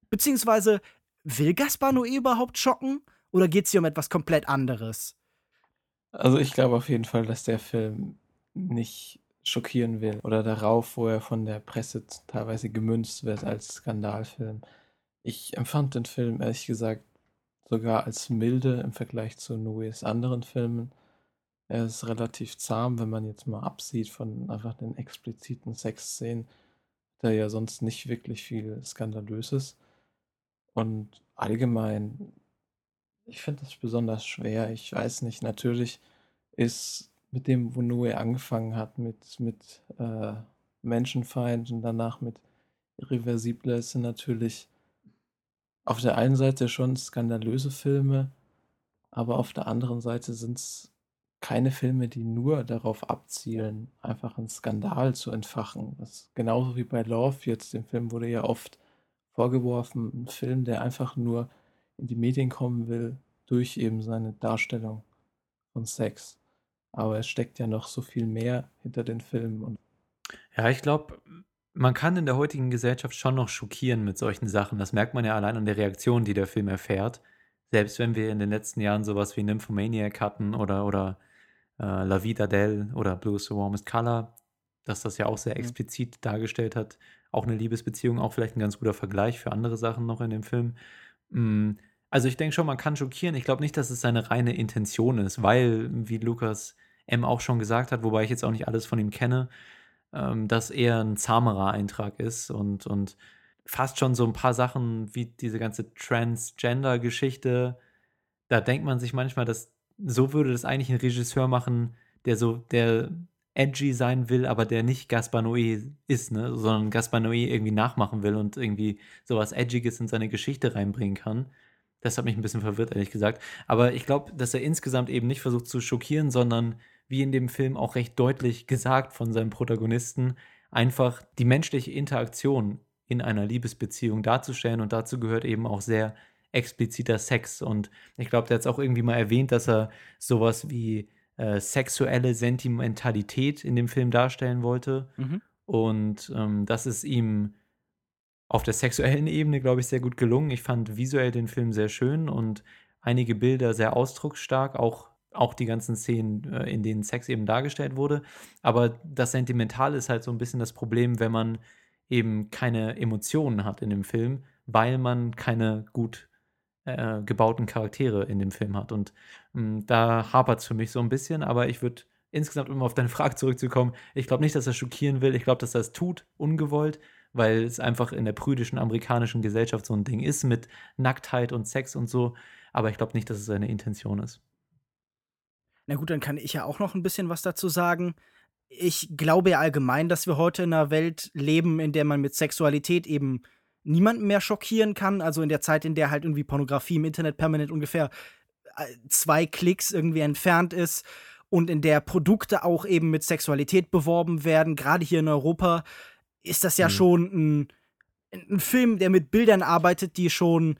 Beziehungsweise will Gaspar Noé überhaupt schocken? Oder geht es hier um etwas komplett anderes? Also ich glaube auf jeden Fall, dass der Film nicht schockieren will oder darauf, wo er von der Presse teilweise gemünzt wird als Skandalfilm. Ich empfand den Film ehrlich gesagt sogar als milde im Vergleich zu Noés anderen Filmen. Er ist relativ zahm, wenn man jetzt mal absieht von einfach den expliziten Sexszenen, der ja sonst nicht wirklich viel Skandalöses. Und allgemein, ich finde das besonders schwer. Ich weiß nicht, natürlich ist mit dem, wo Noé angefangen hat, mit, mit äh, Menschenfeind und danach mit Irreversible, sind natürlich auf der einen Seite schon skandalöse Filme, aber auf der anderen Seite sind es keine Filme, die nur darauf abzielen, einfach einen Skandal zu entfachen. Das ist genauso wie bei Love jetzt, dem Film wurde ja oft vorgeworfen, ein Film, der einfach nur in die Medien kommen will, durch eben seine Darstellung von Sex. Aber es steckt ja noch so viel mehr hinter den Filmen Ja, ich glaube, man kann in der heutigen Gesellschaft schon noch schockieren mit solchen Sachen. Das merkt man ja allein an der Reaktion, die der Film erfährt. Selbst wenn wir in den letzten Jahren sowas wie Nymphomaniac hatten oder, oder äh, La Vida Del oder Blue is the Warmest Color, dass das ja auch sehr Mhm. explizit dargestellt hat. Auch eine Liebesbeziehung, auch vielleicht ein ganz guter Vergleich für andere Sachen noch in dem Film. Mm, Also ich denke schon, man kann schockieren. Ich glaube nicht, dass es seine reine Intention ist, weil, wie Lukas M. auch schon gesagt hat, wobei ich jetzt auch nicht alles von ihm kenne, ähm, dass er ein zahmerer Eintrag ist und, und fast schon so ein paar Sachen wie diese ganze Transgender-Geschichte, da denkt man sich manchmal, dass so würde das eigentlich ein Regisseur machen, der so, der edgy sein will, aber der nicht Gaspar Noé ist, ne? sondern Gaspar Noé irgendwie nachmachen will und irgendwie sowas Edgiges in seine Geschichte reinbringen kann. Das hat mich ein bisschen verwirrt, ehrlich gesagt. Aber ich glaube, dass er insgesamt eben nicht versucht zu schockieren, sondern wie in dem Film auch recht deutlich gesagt von seinem Protagonisten, einfach die menschliche Interaktion in einer Liebesbeziehung darzustellen. Und dazu gehört eben auch sehr expliziter Sex. Und ich glaube, der hat es auch irgendwie mal erwähnt, dass er sowas wie äh, sexuelle Sentimentalität in dem Film darstellen wollte. Mhm. Und ähm, das ist ihm auf der sexuellen Ebene, glaube ich, sehr gut gelungen. Ich fand visuell den Film sehr schön und einige Bilder sehr ausdrucksstark, auch, auch die ganzen Szenen, äh, in denen Sex eben dargestellt wurde. Aber das Sentimentale ist halt so ein bisschen das Problem, wenn man eben keine Emotionen hat in dem Film, weil man keine gut äh, gebauten Charaktere in dem Film hat. Und mh, hm, da hapert es für mich so ein bisschen, aber ich würde insgesamt, um auf deine Frage zurückzukommen, ich glaube nicht, dass er schockieren will. Ich glaube, dass er es tut, ungewollt, weil es einfach in der prüdischen amerikanischen Gesellschaft so ein Ding ist mit Nacktheit und Sex und so. Aber ich glaube nicht, dass es seine Intention ist. Na gut, dann kann ich ja auch noch ein bisschen was dazu sagen. Ich glaube ja allgemein, dass wir heute in einer Welt leben, in der man mit Sexualität eben niemanden mehr schockieren kann. Also in der Zeit, in der halt irgendwie Pornografie im Internet permanent ungefähr äh, zwei Klicks irgendwie entfernt ist und in der Produkte auch eben mit Sexualität beworben werden, gerade hier in Europa, ist das ja mhm. schon ein, ein Film, der mit Bildern arbeitet, die schon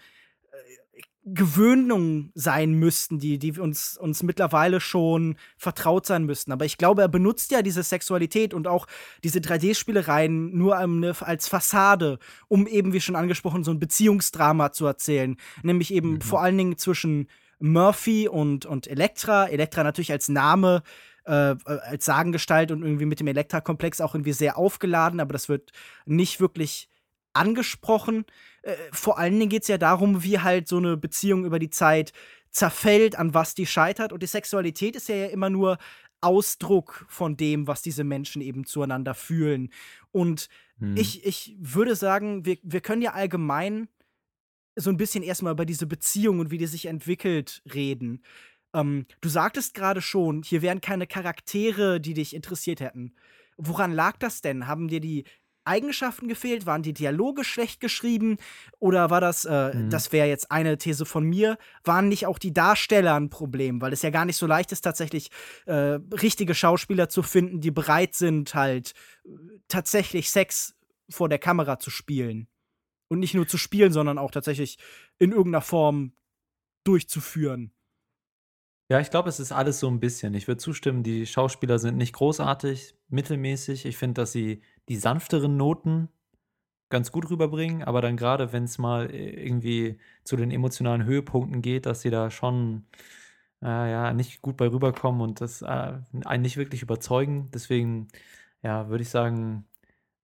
Gewöhnung sein müssten, die, die uns, uns mittlerweile schon vertraut sein müssten. Aber ich glaube, er benutzt ja diese Sexualität und auch diese 3D-Spielereien nur als Fassade, um eben, wie schon angesprochen, so ein Beziehungsdrama zu erzählen. Nämlich eben mhm. vor allen Dingen zwischen Murphy und, und Elektra. Elektra natürlich als Name, äh, als Sagengestalt und irgendwie mit dem Elektra-Komplex auch irgendwie sehr aufgeladen, aber das wird nicht wirklich angesprochen. Äh, vor allen Dingen geht es ja darum, wie halt so eine Beziehung über die Zeit zerfällt, an was die scheitert. Und die Sexualität ist ja immer nur Ausdruck von dem, was diese Menschen eben zueinander fühlen. Und hm. ich, ich würde sagen, wir, wir können ja allgemein so ein bisschen erstmal über diese Beziehung und wie die sich entwickelt reden. Ähm, du sagtest gerade schon, hier wären keine Charaktere, die dich interessiert hätten. Woran lag das denn? Haben dir die Eigenschaften gefehlt? Waren die Dialoge schlecht geschrieben? Oder war das, äh, mhm. das wäre jetzt eine These von mir, waren nicht auch die Darsteller ein Problem? Weil es ja gar nicht so leicht ist, tatsächlich äh, richtige Schauspieler zu finden, die bereit sind, halt äh, tatsächlich Sex vor der Kamera zu spielen. Und nicht nur zu spielen, sondern auch tatsächlich in irgendeiner Form durchzuführen. Ja, ich glaube, es ist alles so ein bisschen. Ich würde zustimmen, die Schauspieler sind nicht großartig, mittelmäßig. Ich finde, dass sie die sanfteren Noten ganz gut rüberbringen, aber dann gerade, wenn es mal äh, irgendwie zu den emotionalen Höhepunkten geht, dass sie da schon äh, ja, nicht gut bei rüberkommen und das äh, einen nicht wirklich überzeugen. Deswegen, ja, würde ich sagen,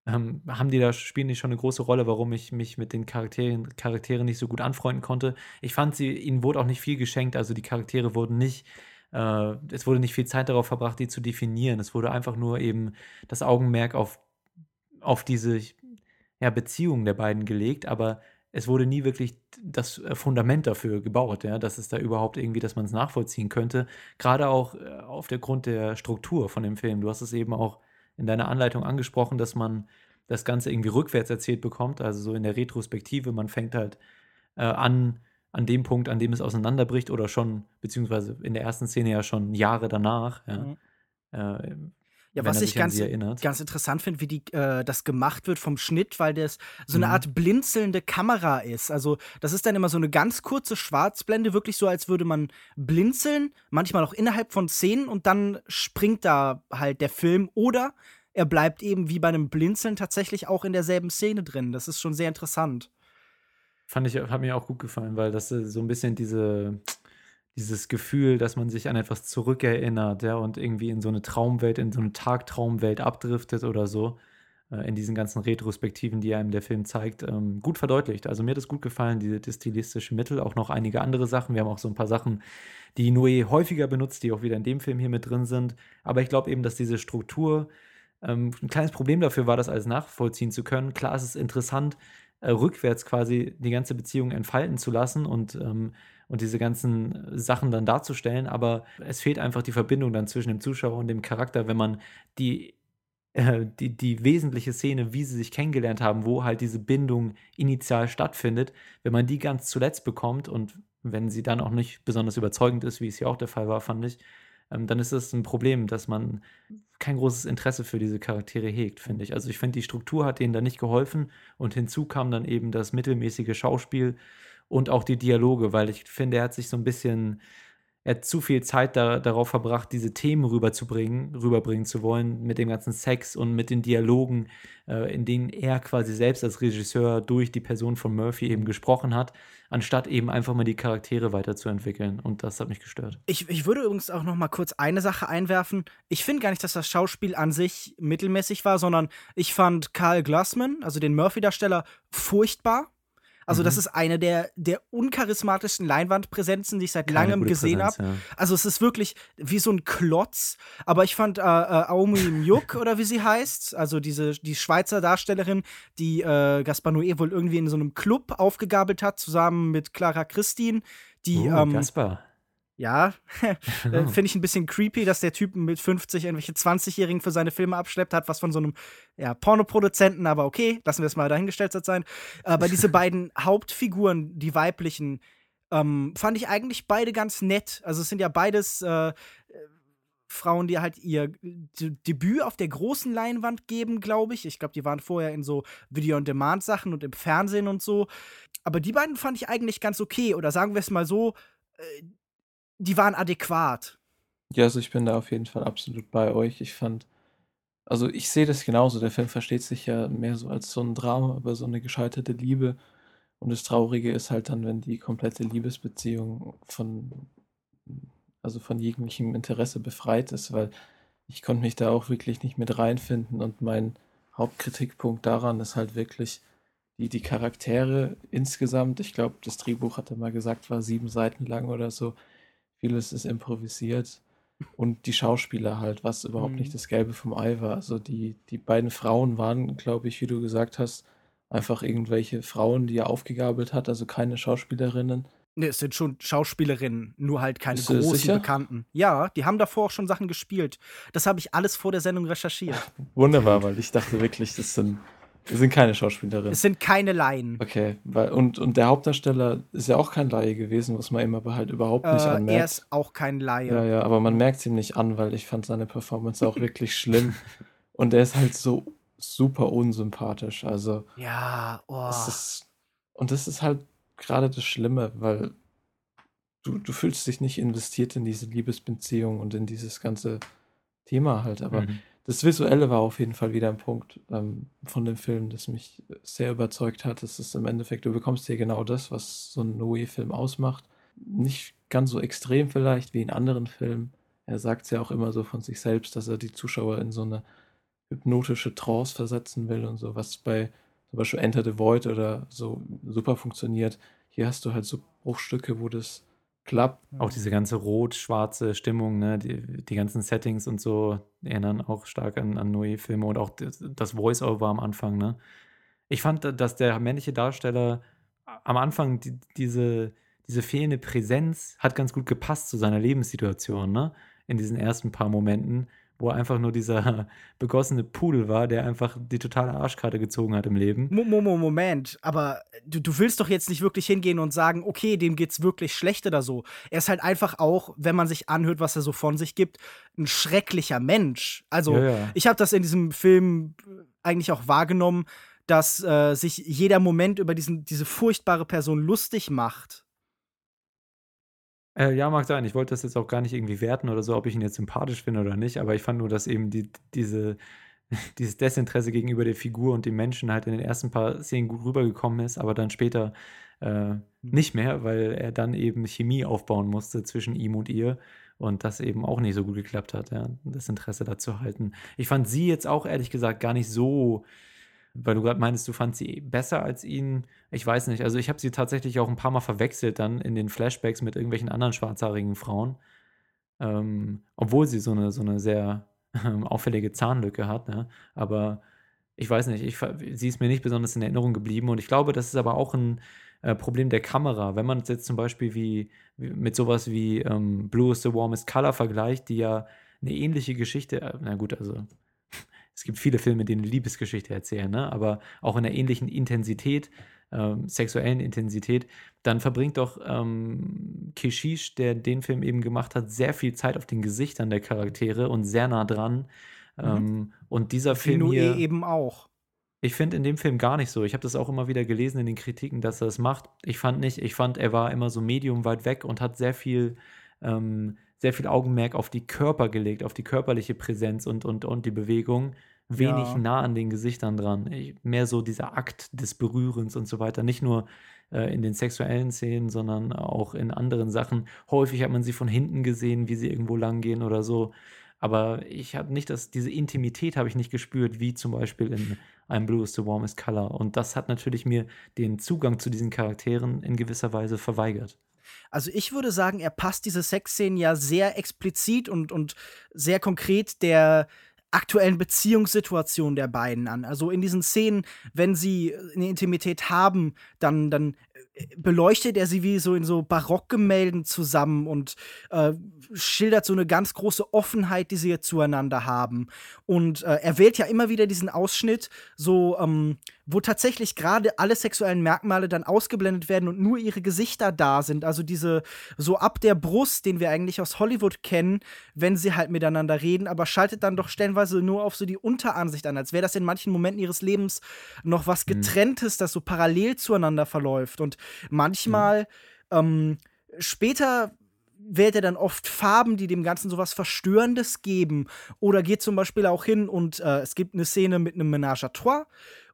ähm, haben die da, spielen die schon eine große Rolle, warum ich mich mit den Charakteren, Charakteren nicht so gut anfreunden konnte. Ich fand sie, ihnen wurde auch nicht viel geschenkt, also die Charaktere wurden nicht äh, es wurde nicht viel Zeit darauf verbracht, die zu definieren. Es wurde einfach nur eben das Augenmerk auf auf diese ja, Beziehung der beiden gelegt, aber es wurde nie wirklich das äh, Fundament dafür gebaut, ja, dass es da überhaupt irgendwie, dass man es nachvollziehen könnte. Gerade auch äh, auf der Grund der Struktur von dem Film. Du hast es eben auch in deiner Anleitung angesprochen, dass man das Ganze irgendwie rückwärts erzählt bekommt, also so in der Retrospektive. Man fängt halt äh, an, an dem Punkt, an dem es auseinanderbricht oder schon, beziehungsweise in der ersten Szene ja schon Jahre danach. Ja. Mhm. Äh, ja, was ich ganz, ganz interessant finde, wie die, äh, das gemacht wird vom Schnitt, weil das so eine mhm. Art blinzelnde Kamera ist. Also, das ist dann immer so eine ganz kurze Schwarzblende, wirklich so, als würde man blinzeln, manchmal auch innerhalb von Szenen und dann springt da halt der Film oder er bleibt eben wie bei einem Blinzeln tatsächlich auch in derselben Szene drin. Das ist schon sehr interessant. Fand ich, hat mir auch gut gefallen, weil das äh, so ein bisschen diese dieses Gefühl, dass man sich an etwas zurückerinnert, ja, und irgendwie in so eine Traumwelt, in so eine Tagtraumwelt abdriftet oder so. äh, in diesen ganzen Retrospektiven, die einem der Film zeigt, ähm, gut verdeutlicht. Also mir hat es gut gefallen, diese, das stilistische Mittel, auch noch einige andere Sachen. Wir haben auch so ein paar Sachen, die Noé häufiger benutzt, die auch wieder in dem Film hier mit drin sind. Aber ich glaube eben, dass diese Struktur ähm, ein kleines Problem dafür war, das alles nachvollziehen zu können. Klar, es ist interessant, äh, rückwärts quasi die ganze Beziehung entfalten zu lassen und, ähm, und diese ganzen Sachen dann darzustellen, aber es fehlt einfach die Verbindung dann zwischen dem Zuschauer und dem Charakter, wenn man die äh, die, die wesentliche Szene, wie sie sich kennengelernt haben, wo halt diese Bindung initial stattfindet, wenn man die ganz zuletzt bekommt und wenn sie dann auch nicht besonders überzeugend ist, wie es hier auch der Fall war, fand ich, ähm, dann ist es ein Problem, dass man kein großes Interesse für diese Charaktere hegt, finde ich. Also ich finde, die Struktur hat denen da nicht geholfen und hinzu kam dann eben das mittelmäßige Schauspiel und auch die Dialoge, weil ich finde, er hat sich so ein bisschen er hat zu viel Zeit da, darauf verbracht, diese Themen rüberzubringen, rüberbringen zu wollen, mit dem ganzen Sex und mit den Dialogen, äh, in denen er quasi selbst als Regisseur durch die Person von Murphy eben gesprochen hat, anstatt eben einfach mal die Charaktere weiterzuentwickeln. Und das hat mich gestört. Ich, ich würde übrigens auch noch mal kurz eine Sache einwerfen. Ich finde gar nicht, dass das Schauspiel an sich mittelmäßig war, sondern ich fand Karl Glassman, also den Murphy-Darsteller, furchtbar. Also, mhm. das ist eine der, der uncharismatischsten Leinwandpräsenzen, die ich seit Keine langem gesehen habe. Ja. Also, es ist wirklich wie so ein Klotz. Aber ich fand äh, äh, Aomi Mjuk, oder wie sie heißt, also diese, die Schweizer Darstellerin, die äh, Gaspar Noé wohl irgendwie in so einem Club aufgegabelt hat, zusammen mit Clara Christine. Die, oh, ähm, Gaspar. Ja, äh, finde ich ein bisschen creepy, dass der Typ mit 50 irgendwelche 20-Jährigen für seine Filme abschleppt, hat was von so einem ja, Pornoproduzenten, aber okay, lassen wir es mal dahingestellt sein. Aber diese beiden Hauptfiguren, die weiblichen, ähm, fand ich eigentlich beide ganz nett. Also es sind ja beides äh, Frauen, die halt ihr Debüt auf der großen Leinwand geben, glaube ich. Ich glaube, die waren vorher in so Video-on-Demand-Sachen und im Fernsehen und so. Aber die beiden fand ich eigentlich ganz okay. Oder sagen wir es mal so, äh, die waren adäquat. Ja, also ich bin da auf jeden Fall absolut bei euch. Ich fand, also ich sehe das genauso. Der Film versteht sich ja mehr so als so ein Drama über so eine gescheiterte Liebe. Und das Traurige ist halt dann, wenn die komplette Liebesbeziehung von, also von jeglichem Interesse befreit ist, weil ich konnte mich da auch wirklich nicht mit reinfinden und mein Hauptkritikpunkt daran ist halt wirklich die, die Charaktere insgesamt. Ich glaube, das Drehbuch hatte mal gesagt, war sieben Seiten lang oder so vieles ist improvisiert und die Schauspieler halt, was überhaupt mhm. nicht das Gelbe vom Ei war. Also die, die beiden Frauen waren, glaube ich, wie du gesagt hast, einfach irgendwelche Frauen, die er aufgegabelt hat, also keine Schauspielerinnen. Ne, es sind schon Schauspielerinnen, nur halt keine Bist großen Bekannten. Ja, die haben davor auch schon Sachen gespielt. Das habe ich alles vor der Sendung recherchiert. Wunderbar, weil ich dachte wirklich, das sind es sind keine Schauspielerinnen. Es sind keine Laien. Okay, weil, und, und der Hauptdarsteller ist ja auch kein Laie gewesen, was man ihm aber halt überhaupt nicht äh, anmerkt. Er ist auch kein Laie. Ja, ja, aber man merkt es ihm nicht an, weil ich fand seine Performance auch wirklich schlimm. Und er ist halt so super unsympathisch. Also. Ja, oh. Das ist, und das ist halt gerade das Schlimme, weil du, du fühlst dich nicht investiert in diese Liebesbeziehung und in dieses ganze Thema halt. Aber mhm das Visuelle war auf jeden Fall wieder ein Punkt ähm, von dem Film, das mich sehr überzeugt hat. Das ist im Endeffekt, du bekommst hier genau das, was so ein Noé-Film ausmacht. Nicht ganz so extrem vielleicht wie in anderen Filmen. Er sagt es ja auch immer so von sich selbst, dass er die Zuschauer in so eine hypnotische Trance versetzen will und so, was bei zum Beispiel Enter the Void oder so super funktioniert. Hier hast du halt so Bruchstücke, wo das klappt. Auch diese ganze rot-schwarze Stimmung, ne? die, die ganzen Settings und so erinnern auch stark an, an neue Filme und auch das, das Voice-Over am Anfang. Ne? Ich fand, dass der männliche Darsteller am Anfang die, diese, diese fehlende Präsenz hat ganz gut gepasst zu seiner Lebenssituation, ne? In diesen ersten paar Momenten, wo er einfach nur dieser begossene Pudel war, der einfach die totale Arschkarte gezogen hat im Leben. Moment, aber du, du willst doch jetzt nicht wirklich hingehen und sagen, okay, dem geht's wirklich schlecht oder so. Er ist halt einfach auch, wenn man sich anhört, was er so von sich gibt, ein schrecklicher Mensch. Also, ja, ja. ich habe das in diesem Film eigentlich auch wahrgenommen, dass äh, sich jeder Moment über diesen, diese furchtbare Person lustig macht. Äh, ja, mag sein. Ich wollte das jetzt auch gar nicht irgendwie werten oder so, ob ich ihn jetzt sympathisch finde oder nicht, aber ich fand nur, dass eben die, diese, dieses Desinteresse gegenüber der Figur und dem Menschen halt in den ersten paar Szenen gut rübergekommen ist, aber dann später äh, hm. nicht mehr, weil er dann eben Chemie aufbauen musste zwischen ihm und ihr und das eben auch nicht so gut geklappt hat, ja, das Interesse dazu halten. Ich fand sie jetzt auch ehrlich gesagt gar nicht so, weil du gerade meintest, du fandst sie besser als ihn. Ich weiß nicht, also ich habe sie tatsächlich auch ein paar Mal verwechselt dann in den Flashbacks mit irgendwelchen anderen schwarzhaarigen Frauen, ähm, obwohl sie so eine, so eine sehr ähm, auffällige Zahnlücke hat, ne? aber ich weiß nicht, ich, sie ist mir nicht besonders in Erinnerung geblieben und ich glaube, das ist aber auch ein äh, Problem der Kamera. Wenn man es jetzt zum Beispiel wie, wie mit sowas wie ähm, Blue is the Warmest Color vergleicht, die ja eine ähnliche Geschichte, äh, na gut, also es gibt viele Filme, die eine Liebesgeschichte erzählen, ne? aber auch in einer ähnlichen Intensität, ähm, sexuellen Intensität, dann verbringt doch ähm, Keshish, der den Film eben gemacht hat, sehr viel Zeit auf den Gesichtern der Charaktere und sehr nah dran. Mhm. Ähm, und dieser Film hier eben auch. Ich finde in dem Film gar nicht so. Ich habe das auch immer wieder gelesen in den Kritiken, dass er das macht. Ich fand nicht. Ich fand, er war immer so medium weit weg und hat sehr viel, ähm, sehr viel Augenmerk auf die Körper gelegt, auf die körperliche Präsenz und, und, und die Bewegung. Wenig ja. nah an den Gesichtern dran. Ich, mehr so dieser Akt des Berührens und so weiter. Nicht nur äh, in den sexuellen Szenen, sondern auch in anderen Sachen. Häufig hat man sie von hinten gesehen, wie sie irgendwo lang gehen oder so. Aber ich habe nicht das, diese Intimität habe ich nicht gespürt, wie zum Beispiel in I'm Blue is the Warmest Color. Und das hat natürlich mir den Zugang zu diesen Charakteren in gewisser Weise verweigert. Also ich würde sagen, er passt diese Sexszenen ja sehr explizit und, und sehr konkret der aktuellen Beziehungssituation der beiden an. Also in diesen Szenen, wenn sie eine Intimität haben, dann, dann beleuchtet er sie wie so in so Barockgemälden zusammen und äh, schildert so eine ganz große Offenheit, die sie zueinander haben. Und äh, er wählt ja immer wieder diesen Ausschnitt, so ähm, wo tatsächlich gerade alle sexuellen Merkmale dann ausgeblendet werden und nur ihre Gesichter da sind. Also diese so ab der Brust, den wir eigentlich aus Hollywood kennen, wenn sie halt miteinander reden, aber schaltet dann doch stellenweise nur auf so die Unteransicht an, als wäre das in manchen Momenten ihres Lebens noch was mhm. getrenntes, das so parallel zueinander verläuft. Und manchmal mhm. ähm, später wählt er dann oft Farben, die dem Ganzen sowas Verstörendes geben. Oder geht zum Beispiel auch hin und äh, es gibt eine Szene mit einem Menage à Trois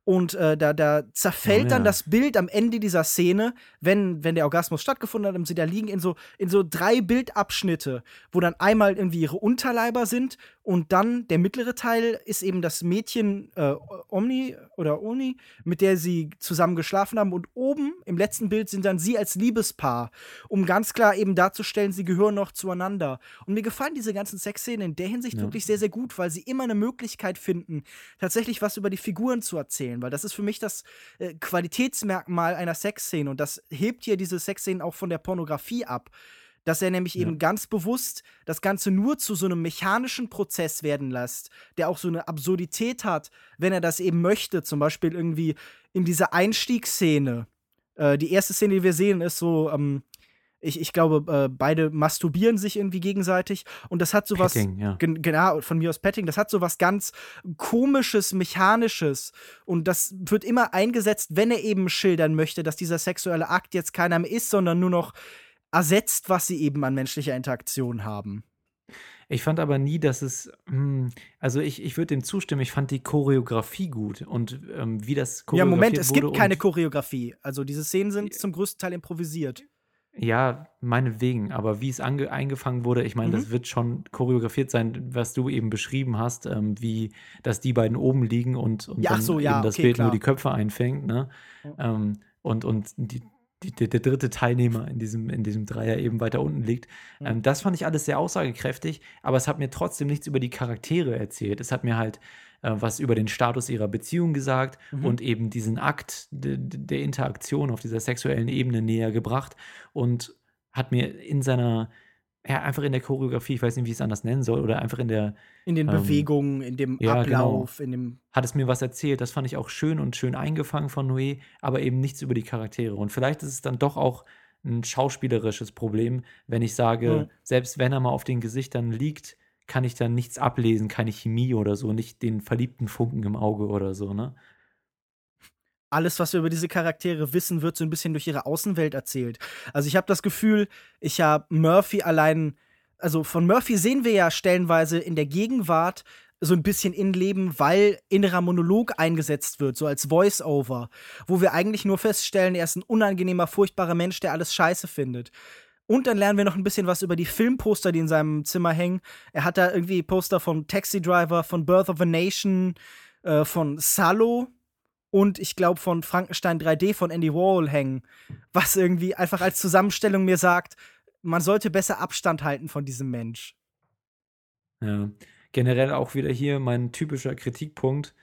und äh, da, da zerfällt oh, ja. dann das Bild am Ende dieser Szene, wenn, wenn der Orgasmus stattgefunden hat und sie da liegen in so, in so drei Bildabschnitte, wo dann einmal irgendwie ihre Unterleiber sind und dann der mittlere Teil ist eben das Mädchen äh, Omni oder Oni, mit der sie zusammen geschlafen haben. Und oben im letzten Bild sind dann sie als Liebespaar, um ganz klar eben darzustellen, sie gehören noch zueinander. Und mir gefallen diese ganzen Sexszenen in der Hinsicht ja. wirklich sehr, sehr gut, weil sie immer eine Möglichkeit finden, tatsächlich was über die Figuren zu erzählen. Weil das ist für mich das äh, Qualitätsmerkmal einer Sexszene. Und das hebt hier diese Sexszenen auch von der Pornografie ab dass er nämlich ja. eben ganz bewusst das Ganze nur zu so einem mechanischen Prozess werden lässt, der auch so eine Absurdität hat, wenn er das eben möchte. Zum Beispiel irgendwie in dieser Einstiegsszene. Äh, die erste Szene, die wir sehen, ist so, ähm, ich, ich glaube, äh, beide masturbieren sich irgendwie gegenseitig und das hat so was, ja. genau, von mir aus Petting, das hat so was ganz komisches, mechanisches und das wird immer eingesetzt, wenn er eben schildern möchte, dass dieser sexuelle Akt jetzt keiner mehr ist, sondern nur noch ersetzt, was sie eben an menschlicher Interaktion haben. Ich fand aber nie, dass es, hm, also ich, ich würde dem zustimmen, ich fand die Choreografie gut und ähm, wie das choreografiert Ja, Moment, es gibt keine Choreografie. Also diese Szenen sind zum größten Teil improvisiert. Ja, meinetwegen, aber wie es eingefangen wurde, ich meine, mhm. das wird schon choreografiert sein, was du eben beschrieben hast, ähm, wie, dass die beiden oben liegen und, und ja, dann so, ja, eben das okay, Bild klar. nur die Köpfe einfängt, ne? Ja. Ähm, und, und die, die, der dritte Teilnehmer in diesem, in diesem Dreier eben weiter unten liegt. Mhm. Ähm, das fand ich alles sehr aussagekräftig, aber es hat mir trotzdem nichts über die Charaktere erzählt. Es hat mir halt äh, was über den Status ihrer Beziehung gesagt mhm. und eben diesen Akt de, der Interaktion auf dieser sexuellen Ebene näher gebracht und hat mir in seiner ja, einfach in der Choreografie, ich weiß nicht, wie ich es anders nennen soll, oder einfach in der. In den ähm, Bewegungen, in dem ja, genau. Ablauf, genau. in dem. Hat es mir was erzählt, das fand ich auch schön und schön eingefangen von Noé, aber eben nichts über die Charaktere. Und vielleicht ist es dann doch auch ein schauspielerisches Problem, wenn ich sage, mhm. selbst wenn er mal auf den Gesichtern liegt, kann ich dann nichts ablesen, keine Chemie oder so, nicht den verliebten Funken im Auge oder so, ne? alles, was wir über diese Charaktere wissen, wird so ein bisschen durch ihre Außenwelt erzählt. Also ich habe das Gefühl, ich habe Murphy allein, also von Murphy sehen wir ja stellenweise in der Gegenwart so ein bisschen in Leben, weil innerer Monolog eingesetzt wird, so als Voice-Over, wo wir eigentlich nur feststellen, er ist ein unangenehmer, furchtbarer Mensch, der alles scheiße findet. Und dann lernen wir noch ein bisschen was über die Filmposter, die in seinem Zimmer hängen. Er hat da irgendwie Poster von Taxi Driver, von Birth of a Nation, äh, von Salo und ich glaube von Frankenstein 3D von Andy Warhol hängen. Was irgendwie einfach als Zusammenstellung mir sagt, man sollte besser Abstand halten von diesem Mensch. Ja. Generell auch wieder hier mein typischer Kritikpunkt.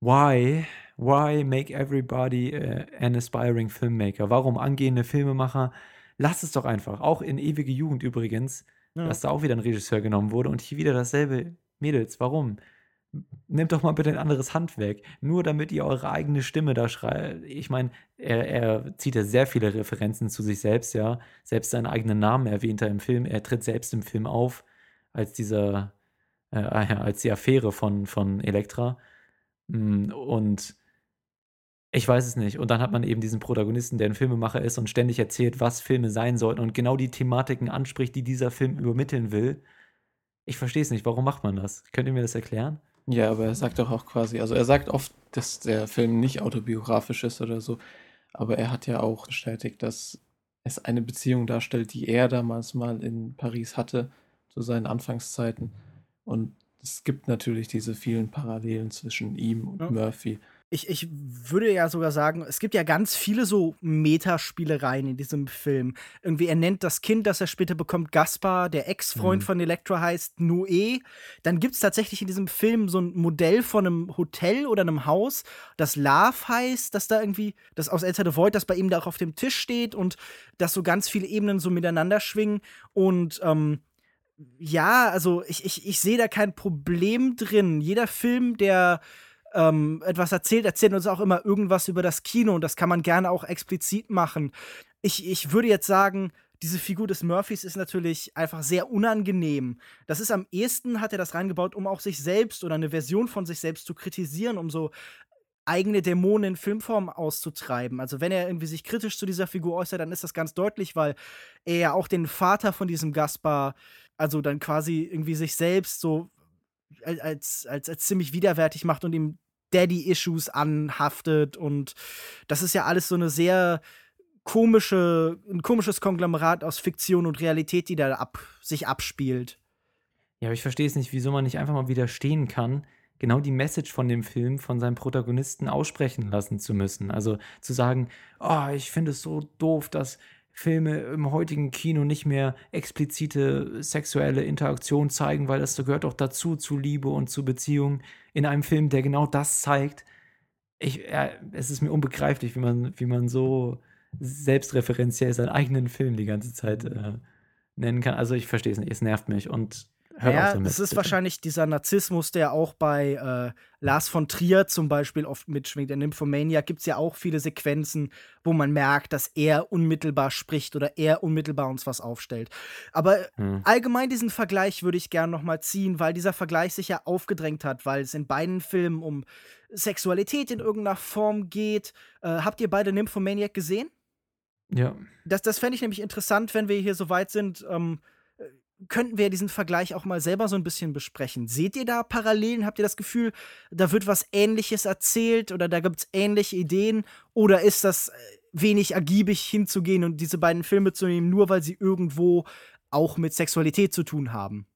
Why? Why make everybody uh, an aspiring filmmaker? Warum angehende Filmemacher Lass es doch einfach. Auch in Ewige Jugend übrigens, ja. dass da auch wieder ein Regisseur genommen wurde und hier wieder dasselbe. Mädels, warum? Nehmt doch mal bitte ein anderes Handwerk. Nur damit ihr eure eigene Stimme da schreibt. Ich meine, er, er, zieht ja sehr viele Referenzen zu sich selbst, ja. Selbst seinen eigenen Namen erwähnt er im Film. Er tritt selbst im Film auf als dieser, äh, ah als die Affäre von, von Elektra. Mm, und ich weiß es nicht. Und dann hat man eben diesen Protagonisten, der ein Filmemacher ist und ständig erzählt, was Filme sein sollten und genau die Thematiken anspricht, die dieser Film übermitteln will. Ich verstehe es nicht. Warum macht man das? Könnt ihr mir das erklären? Ja, aber er sagt doch auch quasi, also er sagt oft, dass der Film nicht autobiografisch ist oder so, aber er hat ja auch bestätigt, dass es eine Beziehung darstellt, die er damals mal in Paris hatte, zu seinen Anfangszeiten. Und es gibt natürlich diese vielen Parallelen zwischen ihm und ja. Murphy ich, ich würde ja sogar sagen, es gibt ja ganz viele so Metaspielereien in diesem Film. Irgendwie, er nennt das Kind, das er später bekommt, Gaspar, der Ex-Freund mhm. von Elektra heißt Noé. Dann gibt es tatsächlich in diesem Film so ein Modell von einem Hotel oder einem Haus, das Love heißt, das da irgendwie, das aus Enter the Void, das bei ihm da auch auf dem Tisch steht und das so ganz viele Ebenen so miteinander schwingen. Und ähm, ja, also ich, ich, ich sehe da kein Problem drin. Jeder Film, der ähm, etwas erzählt, erzählt uns auch immer irgendwas über das Kino und das kann man gerne auch explizit machen. Ich, ich würde jetzt sagen, diese Figur des Murphys ist natürlich einfach sehr unangenehm. Das ist am ehesten, hat er das reingebaut, um auch sich selbst oder eine Version von sich selbst zu kritisieren, um so eigene Dämonen in Filmform auszutreiben. Also wenn er irgendwie sich kritisch zu dieser Figur äußert, dann ist das ganz deutlich, weil er ja auch den Vater von diesem Gaspar, also dann quasi irgendwie sich selbst so als, als, als ziemlich widerwärtig macht und ihm Daddy-Issues anhaftet und das ist ja alles so eine sehr komische, ein komisches Konglomerat aus Fiktion und Realität, die da ab, sich abspielt. Ja, aber ich verstehe es nicht, wieso man nicht einfach mal widerstehen kann, genau die Message von dem Film von seinem Protagonisten aussprechen lassen zu müssen. Also zu sagen, oh, ich finde es so doof, dass Filme im heutigen Kino nicht mehr explizite sexuelle Interaktion zeigen, weil das gehört auch dazu, zu Liebe und zu Beziehungen. In einem Film, der genau das zeigt. Ich, äh, es ist mir unbegreiflich, wie man, wie man so selbstreferenziell seinen eigenen Film die ganze Zeit äh, nennen kann. Also ich verstehe es nicht, es nervt mich. Und Hör ja, damit, das ist bitte. wahrscheinlich dieser Narzissmus, der auch bei äh, Lars von Trier zum Beispiel oft mitschwingt. In Nymphomania gibt es ja auch viele Sequenzen, wo man merkt, dass er unmittelbar spricht oder er unmittelbar uns was aufstellt. Aber hm. allgemein diesen Vergleich würde ich gerne nochmal ziehen, weil dieser Vergleich sich ja aufgedrängt hat, weil es in beiden Filmen um Sexualität in irgendeiner Form geht. Äh, habt ihr beide Nymphomaniac gesehen? Ja. Das, das fände ich nämlich interessant, wenn wir hier so weit sind. Ähm, könnten wir diesen Vergleich auch mal selber so ein bisschen besprechen. Seht ihr da Parallelen? Habt ihr das Gefühl, da wird was Ähnliches erzählt oder da gibt es ähnliche Ideen? Oder ist das äh, wenig ergiebig hinzugehen und diese beiden Filme zu nehmen, nur weil sie irgendwo auch mit Sexualität zu tun haben?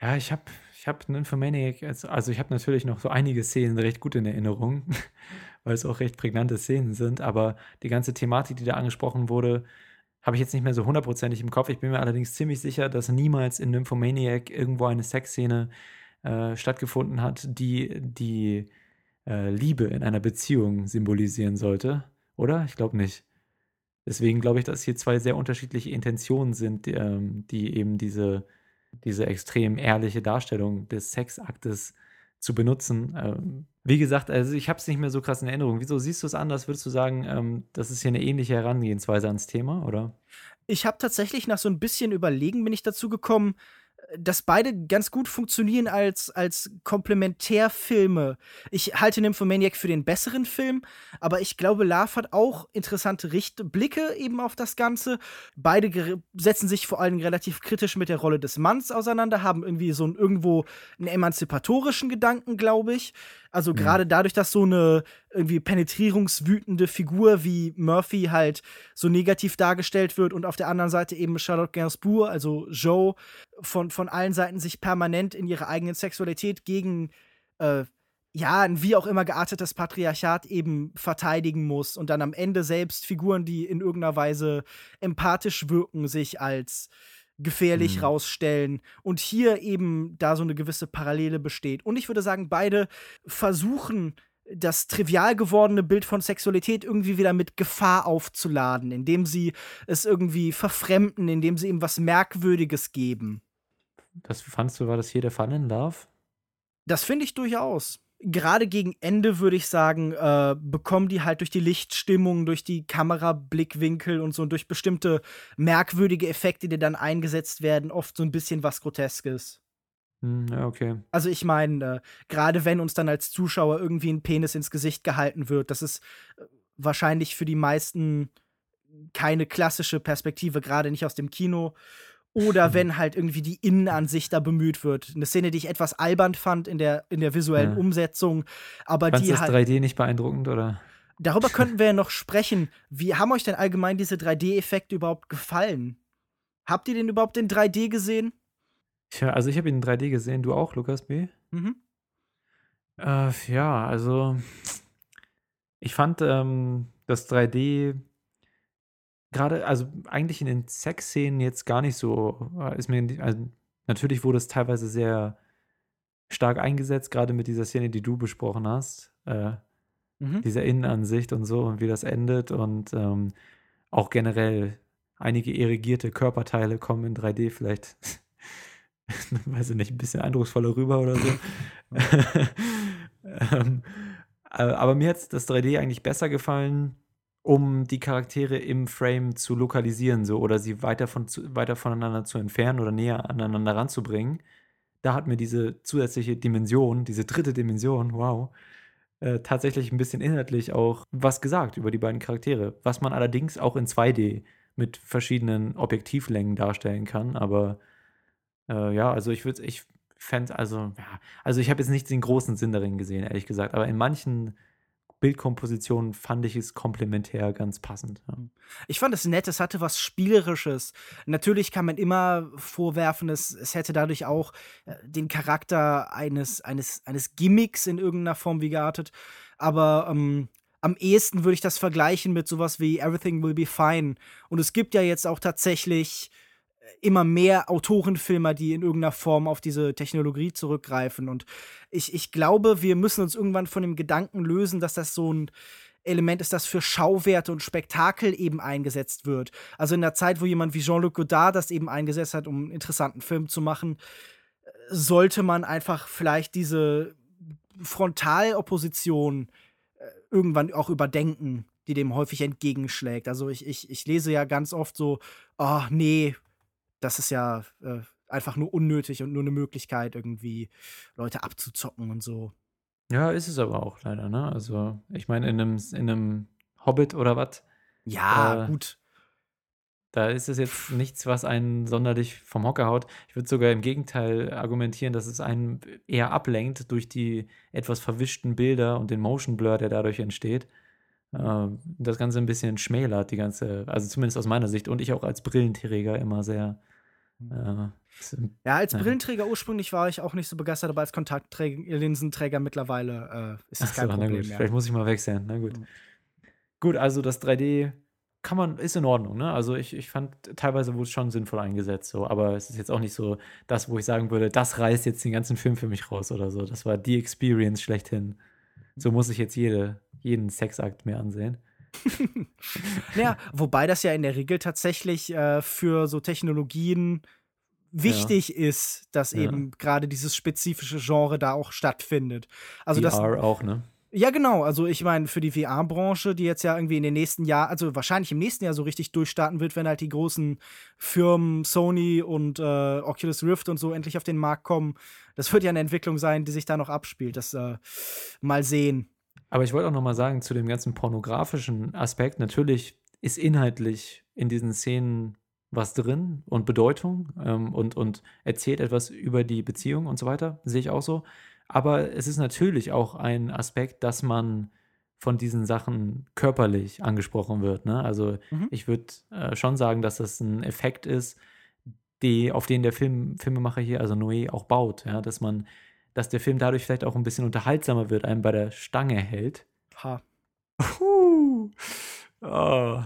Ja, ich habe ich hab Nymphomaniac, also, also ich habe natürlich noch so einige Szenen recht gut in Erinnerung, weil es auch recht prägnante Szenen sind, aber die ganze Thematik, die da angesprochen wurde, habe ich jetzt nicht mehr so hundertprozentig im Kopf. Ich bin mir allerdings ziemlich sicher, dass niemals in Nymphomaniac irgendwo eine Sexszene äh, stattgefunden hat, die die äh, Liebe in einer Beziehung symbolisieren sollte. Oder? Ich glaube nicht. Deswegen glaube ich, dass hier zwei sehr unterschiedliche Intentionen sind, die, ähm, die eben diese, diese extrem ehrliche Darstellung des Sexaktes zu benutzen. Ähm, wie gesagt, also ich habe es nicht mehr so krass in Erinnerung. Wieso siehst du es anders? Würdest du sagen, ähm, das ist hier eine ähnliche Herangehensweise ans Thema, oder? Ich habe tatsächlich nach so ein bisschen Überlegen bin ich dazu gekommen, dass beide ganz gut funktionieren als, als Komplementärfilme. Ich halte Nymphomaniac für den besseren Film, aber ich glaube, Love hat auch interessante Richt Blicke eben auf das Ganze. Beide setzen sich vor allem relativ kritisch mit der Rolle des Manns auseinander, haben irgendwie so einen, irgendwo einen emanzipatorischen Gedanken, glaube ich. Also mhm. gerade dadurch, dass so eine irgendwie penetrierungswütende Figur wie Murphy halt so negativ dargestellt wird und auf der anderen Seite eben Charlotte Gainsbourg, also Joe, von, von allen Seiten sich permanent in ihrer eigenen Sexualität gegen äh, ja, ein wie auch immer geartetes Patriarchat eben verteidigen muss und dann am Ende selbst Figuren, die in irgendeiner Weise empathisch wirken, sich als gefährlich mhm. rausstellen und hier eben da so eine gewisse Parallele besteht. Und ich würde sagen, beide versuchen, das trivial gewordene Bild von Sexualität irgendwie wieder mit Gefahr aufzuladen, indem sie es irgendwie verfremden, indem sie ihm was Merkwürdiges geben. Das fandst du, war das hier der Fall in Love? Das finde ich durchaus gerade gegen Ende würde ich sagen, äh, bekommen die halt durch die Lichtstimmung, durch die Kamerablickwinkel und so und durch bestimmte merkwürdige Effekte, die dann eingesetzt werden, oft so ein bisschen was Groteskes. Hm, ja, okay. Also ich meine, äh, gerade wenn uns dann als Zuschauer irgendwie ein Penis ins Gesicht gehalten wird, das ist äh, wahrscheinlich für die meisten keine klassische Perspektive, gerade nicht aus dem Kino. Oder mhm. wenn halt irgendwie die Innenansicht da bemüht wird. Eine Szene, die ich etwas albern fand in der, in der visuellen ja. Umsetzung. Aber Fandst die das halt. 3D nicht beeindruckend, oder? Darüber könnten wir ja noch sprechen. Wie haben euch denn allgemein diese 3D-Effekte überhaupt gefallen? Habt ihr den überhaupt in 3D gesehen? Tja, also ich habe ihn in 3D gesehen. Du auch, Lukas B? Mhm. Äh, ja, also ich fand ähm, das 3D gerade, also eigentlich in den Sexszenen jetzt gar nicht so, äh, ist mir, also natürlich wurde es teilweise sehr stark eingesetzt, gerade mit dieser Szene, die du besprochen hast, äh, mhm. dieser Innenansicht und so und wie das endet und ähm, auch generell einige irrigierte Körperteile kommen in 3D vielleicht, weiß ich nicht, ein bisschen eindrucksvoller rüber oder so. ähm, äh, aber mir hat das 3D eigentlich besser gefallen, um die Charaktere im Frame zu lokalisieren, so oder sie weiter, von, weiter voneinander zu entfernen oder näher aneinander ranzubringen. Da hat mir diese zusätzliche Dimension, diese dritte Dimension, wow, äh, tatsächlich ein bisschen inhaltlich auch was gesagt über die beiden Charaktere, was man allerdings auch in 2D mit verschiedenen Objektivlängen darstellen kann. Aber äh, ja, also ich würde, ich fände, also ja, also ich habe jetzt nicht den großen Sinn darin gesehen, ehrlich gesagt. Aber in manchen Bildkomposition fand ich es komplementär ganz passend. Ja. Ich fand es nett, es hatte was Spielerisches. Natürlich kann man immer vorwerfen, es, es hätte dadurch auch äh, den Charakter eines, eines, eines Gimmicks in irgendeiner Form wie geartet. Aber ähm, am ehesten würde ich das vergleichen mit sowas wie Everything Will Be Fine. Und es gibt ja jetzt auch tatsächlich immer mehr Autorenfilmer, die in irgendeiner Form auf diese Technologie zurückgreifen. Und ich, ich glaube, wir müssen uns irgendwann von dem Gedanken lösen, dass das so ein Element ist, das für Schauwerte und Spektakel eben eingesetzt wird. Also in der Zeit, wo jemand wie Jean-Luc Godard das eben eingesetzt hat, um einen interessanten Film zu machen, sollte man einfach vielleicht diese Frontalopposition äh, irgendwann auch überdenken, die dem häufig entgegenschlägt. Also ich, ich, ich lese ja ganz oft so, oh nee, das ist ja äh, einfach nur unnötig und nur eine Möglichkeit, irgendwie Leute abzuzocken und so. Ja, ist es aber auch leider, ne? Also, ich meine, in einem, in einem Hobbit oder was? Ja, äh, gut. Da ist es jetzt nichts, was einen sonderlich vom Hocker haut. Ich würde sogar im Gegenteil argumentieren, dass es einen eher ablenkt durch die etwas verwischten Bilder und den Motion Blur, der dadurch entsteht. Äh, das Ganze ein bisschen schmälert, die ganze, also zumindest aus meiner Sicht und ich auch als Brillenträger immer sehr ja, ja als Brillenträger ursprünglich war ich auch nicht so begeistert, aber als Kontaktlinsenträger mittlerweile äh, ist das kein so, Problem mehr. Vielleicht muss ich mal wechseln. Na gut. Mhm. Gut, also das 3D kann man, ist in Ordnung, ne? Also ich, ich fand teilweise wurde es schon sinnvoll eingesetzt, so, aber es ist jetzt auch nicht so das, wo ich sagen würde, das reißt jetzt den ganzen Film für mich raus oder so. Das war die Experience schlechthin. So muss ich jetzt jede, jeden Sexakt mir ansehen. ja, wobei das ja in der Regel tatsächlich äh, für so Technologien wichtig ja. ist, dass ja. eben gerade dieses spezifische Genre da auch stattfindet. Also VR das auch, ne? Ja, genau. Also ich meine, für die VR-Branche, die jetzt ja irgendwie in den nächsten Jahren, also wahrscheinlich im nächsten Jahr so richtig durchstarten wird, wenn halt die großen Firmen Sony und äh, Oculus Rift und so endlich auf den Markt kommen. Das wird ja eine Entwicklung sein, die sich da noch abspielt. Das äh, mal sehen. Aber ich wollte auch noch mal sagen, zu dem ganzen pornografischen Aspekt, natürlich ist inhaltlich in diesen Szenen was drin und Bedeutung ähm, und, und erzählt etwas über die Beziehung und so weiter, sehe ich auch so. Aber es ist natürlich auch ein Aspekt, dass man von diesen Sachen körperlich angesprochen wird. Ne? Also Mhm. ich würde äh, schon sagen, dass das ein Effekt ist, die, auf den der Film, Filmemacher hier, also Noé, auch baut. Ja? Dass man, dass der Film dadurch vielleicht auch ein bisschen unterhaltsamer wird, einem bei der Stange hält. Ha. Puh. Oh,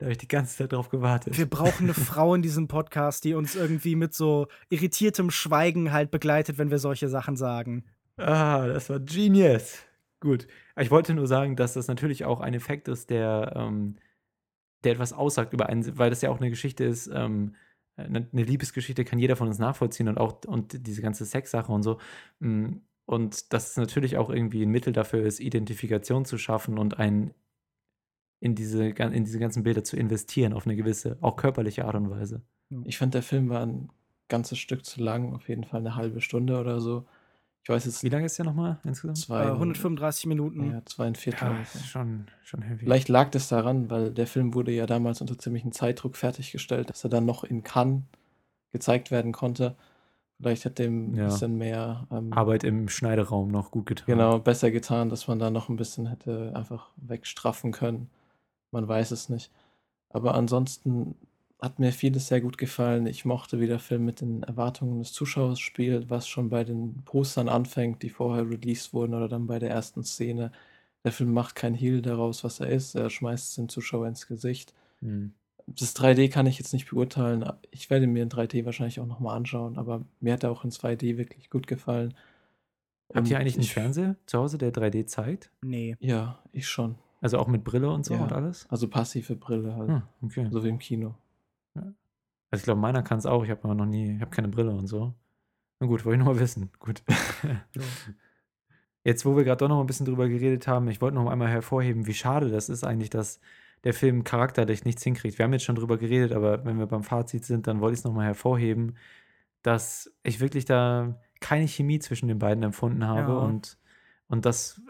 da habe ich die ganze Zeit drauf gewartet. Wir brauchen eine Frau in diesem Podcast, die uns irgendwie mit so irritiertem Schweigen halt begleitet, wenn wir solche Sachen sagen. Ah, das war genius. Gut. Ich wollte nur sagen, dass das natürlich auch ein Effekt ist, der, ähm, der etwas aussagt über einen, weil das ja auch eine Geschichte ist, ähm, eine Liebesgeschichte kann jeder von uns nachvollziehen und auch und diese ganze Sexsache und so. Mm, Und dass es natürlich auch irgendwie ein Mittel dafür ist, Identifikation zu schaffen und ein in diese, in diese ganzen Bilder zu investieren auf eine gewisse, auch körperliche Art und Weise. Ich fand, der Film war ein ganzes Stück zu lang, auf jeden Fall eine halbe Stunde oder so. Ich weiß jetzt Wie lange ist der nochmal insgesamt? zwei, Äh, 135 Minuten. ja, zwei ein Viertel. Ja, ungefähr. ist schon, schon heavy. Vielleicht lag das daran, weil der Film wurde ja damals unter ziemlichen Zeitdruck fertiggestellt, dass er dann noch in Cannes gezeigt werden konnte. Vielleicht hat dem ein Ja. bisschen mehr ähm, Arbeit im Schneideraum noch gut getan. genau besser getan, dass man da noch ein bisschen hätte einfach wegstraffen können. Man weiß es nicht. Aber ansonsten hat mir vieles sehr gut gefallen. Ich mochte, wie der Film mit den Erwartungen des Zuschauers spielt, was schon bei den Postern anfängt, die vorher released wurden oder dann bei der ersten Szene. Der Film macht kein Heal daraus, was er ist. Er schmeißt es dem Zuschauer ins Gesicht. Hm. Das 3D kann ich jetzt nicht beurteilen. Ich werde mir in 3D wahrscheinlich auch nochmal anschauen, aber mir hat er auch in 2D wirklich gut gefallen. Habt ihr eigentlich einen ich- Fernseher zu Hause, der 3D zeigt? Nee. Ja, ich schon. Also auch mit Brille und so Ja. und alles? Also passive Brille halt. Hm, okay. So wie im Kino. Also ich glaube, meiner kann es auch. Ich habe aber noch nie, ich habe keine Brille und so. Na gut, wollte ich nur mal wissen. Gut. Jetzt, wo wir gerade doch noch ein bisschen drüber geredet haben, ich wollte noch einmal hervorheben, wie schade das ist eigentlich, dass der Film charakterlich nichts hinkriegt. Wir haben jetzt schon drüber geredet, aber wenn wir beim Fazit sind, dann wollte ich es nochmal hervorheben, dass ich wirklich da keine Chemie zwischen den beiden empfunden habe Ja. und, und das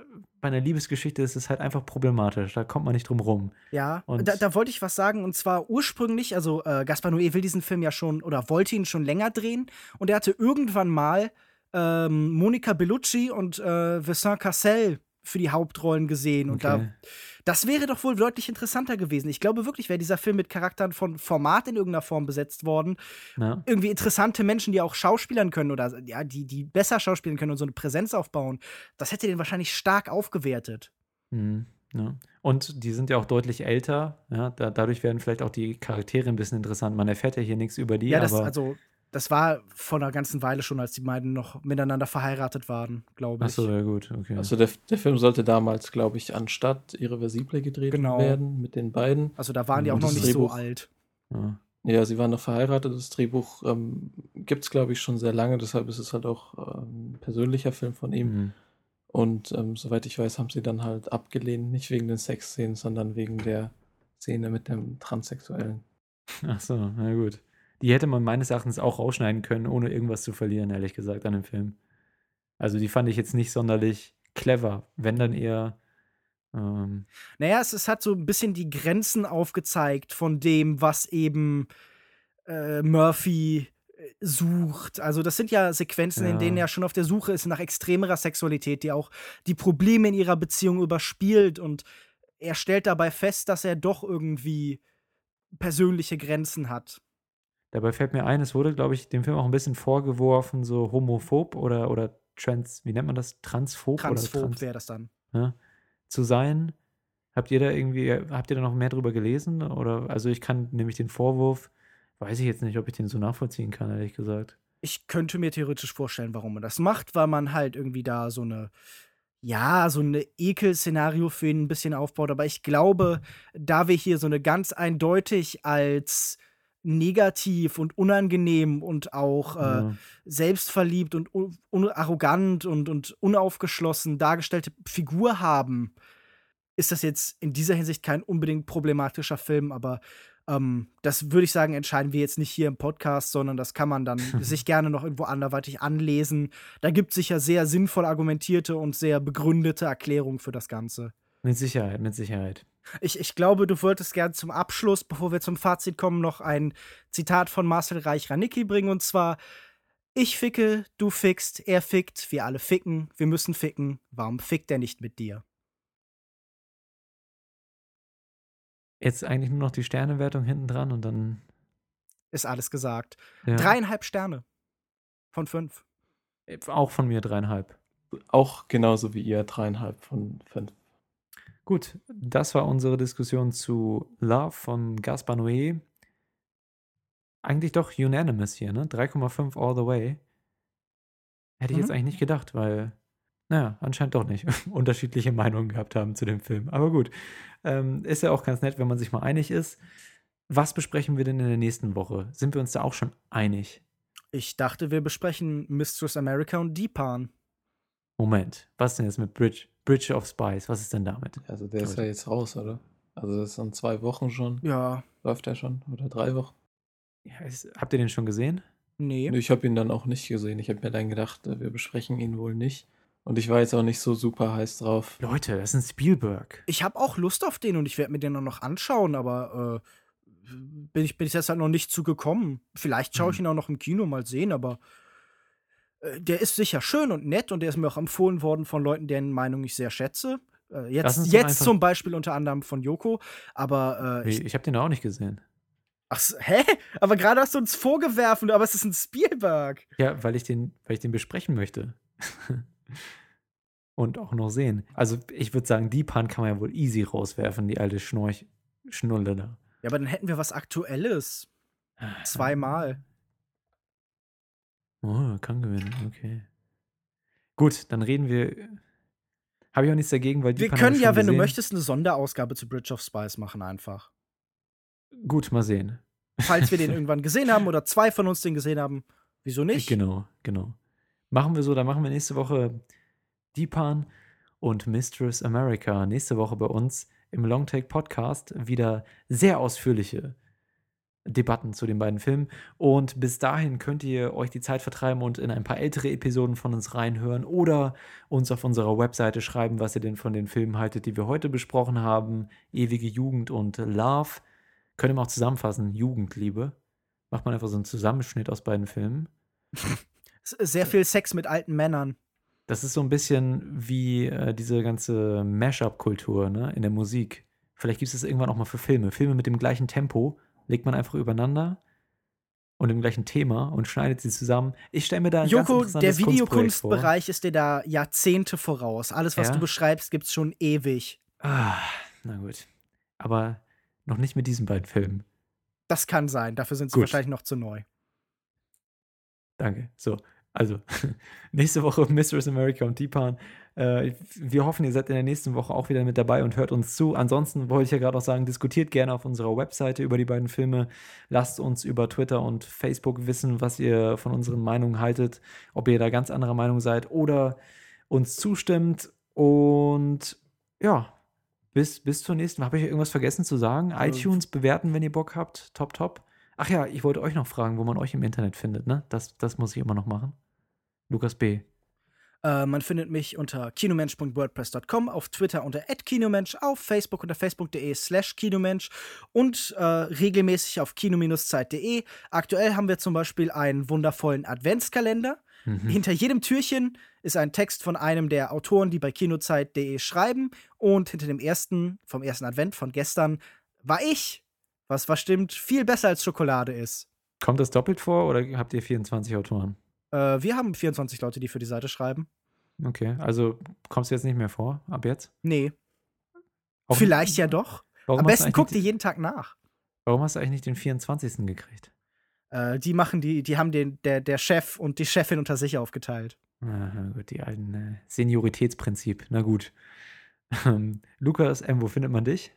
bei einer Liebesgeschichte ist es halt einfach problematisch. Da kommt man nicht drum rum. Ja, Und- da, da wollte ich was sagen. Und zwar ursprünglich, also äh, Gaspar Noé will diesen Film ja schon oder wollte ihn schon länger drehen. Und er hatte irgendwann mal ähm, Monica Bellucci und äh, Vincent Cassel für die Hauptrollen gesehen. Und da, das wäre doch wohl deutlich interessanter gewesen. Ich glaube wirklich, wäre dieser Film mit Charakteren von Format in irgendeiner Form besetzt worden. Ja. Irgendwie interessante Menschen, die auch schauspielern können oder ja, die, die besser schauspielen können und so eine Präsenz aufbauen. Das hätte den wahrscheinlich stark aufgewertet. Mhm, ja. Und die sind ja auch deutlich älter. Ja, da, dadurch werden vielleicht auch die Charaktere ein bisschen interessant. Man erfährt ja hier nichts über die, Ja, das, aber. also, das war vor einer ganzen Weile schon, als die beiden noch miteinander verheiratet waren, glaube ich. Achso, ja, gut, okay. Also der, der Film sollte damals, glaube ich, anstatt Irreversible gedreht Genau. werden mit den beiden. Also da waren die auch noch nicht so Drehbuch- alt. ja. Ja, sie waren noch verheiratet. Das Drehbuch ähm, gibt es, glaube ich, schon sehr lange. Deshalb ist es halt auch ähm, ein persönlicher Film von ihm. Mhm. Und ähm, soweit ich weiß, haben sie dann halt abgelehnt. Nicht wegen den Sexszenen, sondern wegen der Szene mit dem Transsexuellen. Achso, na gut. Die hätte man meines Erachtens auch rausschneiden können, ohne irgendwas zu verlieren, ehrlich gesagt, an dem Film. Also die fand ich jetzt nicht sonderlich clever. Wenn dann eher. Ähm, Naja, es, es hat so ein bisschen die Grenzen aufgezeigt von dem, was eben äh, Murphy äh, sucht. Also das sind ja Sequenzen, in Ja. denen er schon auf der Suche ist nach extremerer Sexualität, die auch die Probleme in ihrer Beziehung überspielt und er stellt dabei fest, dass er doch irgendwie persönliche Grenzen hat. Dabei fällt mir ein, es wurde, glaube ich, dem Film auch ein bisschen vorgeworfen, so homophob oder, oder trans, wie nennt man das? Transphob? oder Transphob trans, wäre das dann. ja, zu sein. Habt ihr da irgendwie, habt ihr da noch mehr drüber gelesen? Oder, also ich kann nämlich den Vorwurf, weiß ich jetzt nicht, ob ich den so nachvollziehen kann, ehrlich gesagt. ich könnte mir theoretisch vorstellen, warum man das macht, weil man halt irgendwie da so eine, ja, so eine Ekel-Szenario für ihn ein bisschen aufbaut. Aber ich glaube, da wir hier so eine ganz eindeutig als negativ und unangenehm und auch äh, Ja. selbstverliebt und un un arrogant und, und unaufgeschlossen dargestellte Figur haben, ist das jetzt in dieser Hinsicht kein unbedingt problematischer Film, aber ähm, das würde ich sagen, entscheiden wir jetzt nicht hier im Podcast, sondern das kann man dann sich gerne noch irgendwo anderweitig anlesen. Da gibt es sicher sehr sinnvoll argumentierte und sehr begründete Erklärungen für das Ganze. Mit Sicherheit, mit Sicherheit. Ich, ich glaube, du wolltest gern zum Abschluss, bevor wir zum Fazit kommen, noch ein Zitat von Marcel Reich-Ranicki bringen und zwar: Ich ficke, du fickst, er fickt, wir alle ficken, wir müssen ficken, warum fickt er nicht mit dir? Jetzt eigentlich nur noch die Sternewertung hinten dran und dann. Ist alles gesagt. Ja. Dreieinhalb Sterne von fünf. Auch von mir dreieinhalb. Auch genauso wie ihr, dreieinhalb von fünf. Gut, das war unsere Diskussion zu Love von Gaspar Noé. Eigentlich doch unanimous hier, ne? 3,5 all the way. Hätte ich jetzt Mhm. eigentlich nicht gedacht, weil, naja, anscheinend doch nicht. Unterschiedliche Meinungen gehabt haben zu dem Film. Aber gut, ähm, ist ja auch ganz nett, wenn man sich mal einig ist. Was besprechen wir denn in der nächsten Woche? Sind wir uns da auch schon einig? Ich dachte, wir besprechen Mistress America und Deepan. Moment, was denn jetzt mit Bridge, Bridge of Spies? Was ist denn damit? Also der ist ja jetzt raus, oder? Also das ist in zwei Wochen schon. Ja, Läuft der schon? Oder drei Wochen? Ja, ist, habt ihr den schon gesehen? nee. Nee, Ich habe ihn dann auch nicht gesehen. Ich habe mir dann gedacht, äh, wir besprechen ihn wohl nicht. Und ich war jetzt auch nicht so super heiß drauf. Leute, das ist ein Spielberg. Ich habe auch Lust auf den und ich werde mir den auch noch anschauen, aber äh, bin ich bin ich jetzt halt noch nicht zugekommen. Vielleicht schaue ich Mhm. ihn auch noch im Kino mal sehen, aber äh, der ist sicher schön und nett und der ist mir auch empfohlen worden von Leuten, deren Meinung ich sehr schätze. Äh, jetzt jetzt zum Beispiel unter anderem von Joko, aber äh, Ich, ich, habe den auch nicht gesehen. ach, hä? Aber gerade hast du uns vorgeworfen, aber es ist ein Spielberg. Ja, weil ich den, weil ich den besprechen möchte. Und auch noch sehen. Also ich würde sagen, die Pan kann man ja wohl easy rauswerfen, die alte Schnorch Schnulle da. Ja, aber dann hätten wir was Aktuelles. Zweimal. Oh, kann gewinnen, okay. Gut, dann reden wir. Habe ich auch nichts dagegen, weil die Wir Pan können ja, wenn du gesehen. möchtest, eine Sonderausgabe zu Bridge of Spies machen einfach. Gut, mal sehen. Falls wir den irgendwann gesehen haben oder zwei von uns den gesehen haben, wieso nicht? Genau, genau. Machen wir so, dann machen wir nächste Woche Deepan und Mistress America. Nächste Woche bei uns im Longtake Podcast wieder sehr ausführliche Debatten zu den beiden Filmen. Und bis dahin könnt ihr euch die Zeit vertreiben und in ein paar ältere Episoden von uns reinhören oder uns auf unserer Webseite schreiben, was ihr denn von den Filmen haltet, die wir heute besprochen haben. Ewige Jugend und Love. Könnte man auch zusammenfassen, Jugendliebe. Macht man einfach so einen Zusammenschnitt aus beiden Filmen. Sehr viel Sex mit alten Männern. Das ist so ein bisschen wie äh, diese ganze Mashup-Kultur ne, in der Musik. Vielleicht gibt es das irgendwann auch mal für Filme. Filme mit dem gleichen Tempo legt man einfach übereinander und dem gleichen Thema und schneidet sie zusammen. Ich stelle mir da ein ganz Joko, interessantes der. Videokunstbereich ist dir da Jahrzehnte voraus. Alles, was Ja? du beschreibst, gibt's schon ewig. Ah, na gut. Aber noch nicht mit diesen beiden Filmen. Das kann sein. Dafür sind sie Gut. wahrscheinlich noch zu neu. Danke. So, also nächste Woche Mistress America und Deepan. Äh, wir hoffen, ihr seid in der nächsten Woche auch wieder mit dabei und hört uns zu. Ansonsten wollte ich ja gerade auch sagen, diskutiert gerne auf unserer Webseite über die beiden Filme. Lasst uns über Twitter und Facebook wissen, was ihr von unseren Meinungen haltet, ob ihr da ganz anderer Meinung seid oder uns zustimmt. Und ja, bis, bis zur nächsten. Habe ich irgendwas vergessen zu sagen? iTunes bewerten, wenn ihr Bock habt. Top, top. Ach ja, ich wollte euch noch fragen, wo man euch im Internet findet, ne? Das, das muss ich immer noch machen. Lukas B. Äh, man findet mich unter kinomensch.wordpress.com, auf Twitter unter @kinomensch, auf Facebook unter facebook.de slash kinomensch und äh, regelmäßig auf kino-zeit.de. Aktuell haben wir zum Beispiel einen wundervollen Adventskalender. Mhm. Hinter jedem Türchen ist ein Text von einem der Autoren, die bei kinozeit.de schreiben. Und hinter dem ersten, vom ersten Advent von gestern, war ich. Was was stimmt, viel besser als Schokolade ist. Kommt das doppelt vor oder habt ihr 24 Autoren? Äh, wir haben 24 Leute, die für die Seite schreiben. Okay, also kommst du jetzt nicht mehr vor, ab jetzt? Nee. Auch- Vielleicht ja doch. Warum Am besten guck dir nicht- jeden Tag nach. Warum hast du eigentlich nicht den 24. gekriegt? Äh, die machen die, die haben den, der, der Chef und die Chefin unter sich aufgeteilt. Ah, gut, die alten äh, Senioritätsprinzip. Na gut. Ähm, Lukas M., wo findet man dich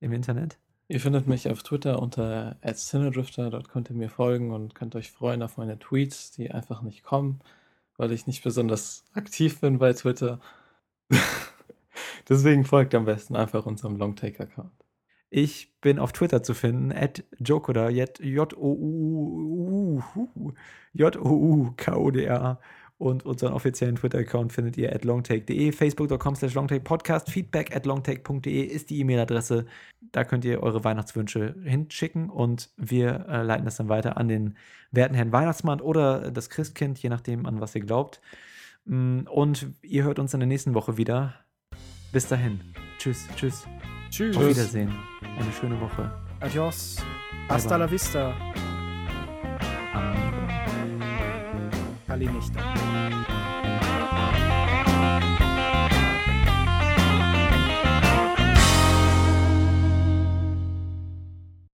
im Internet? Ihr findet mich auf Twitter unter @cinedrifter. Dort könnt ihr mir folgen und könnt euch freuen auf meine Tweets, die einfach nicht kommen, weil ich nicht besonders aktiv bin bei Twitter. Deswegen folgt am besten einfach unserem Longtake-Account. Ich bin auf Twitter zu finden, Jokoda, J-O-U-K-O-D-A. Und unseren offiziellen Twitter-Account findet ihr at longtake.de, facebook.com slash longtakepodcast, feedback at longtake.de ist die E-Mail-Adresse. Da könnt ihr eure Weihnachtswünsche hinschicken und wir äh, leiten das dann weiter an den werten Herrn Weihnachtsmann oder das Christkind, je nachdem, an was ihr glaubt. Mm, Und ihr hört uns in der nächsten Woche wieder. Bis dahin. Tschüss, tschüss. Tschüss. Auf Wiedersehen. Eine schöne Woche. Adios. Hasta la vista. Kali nicht.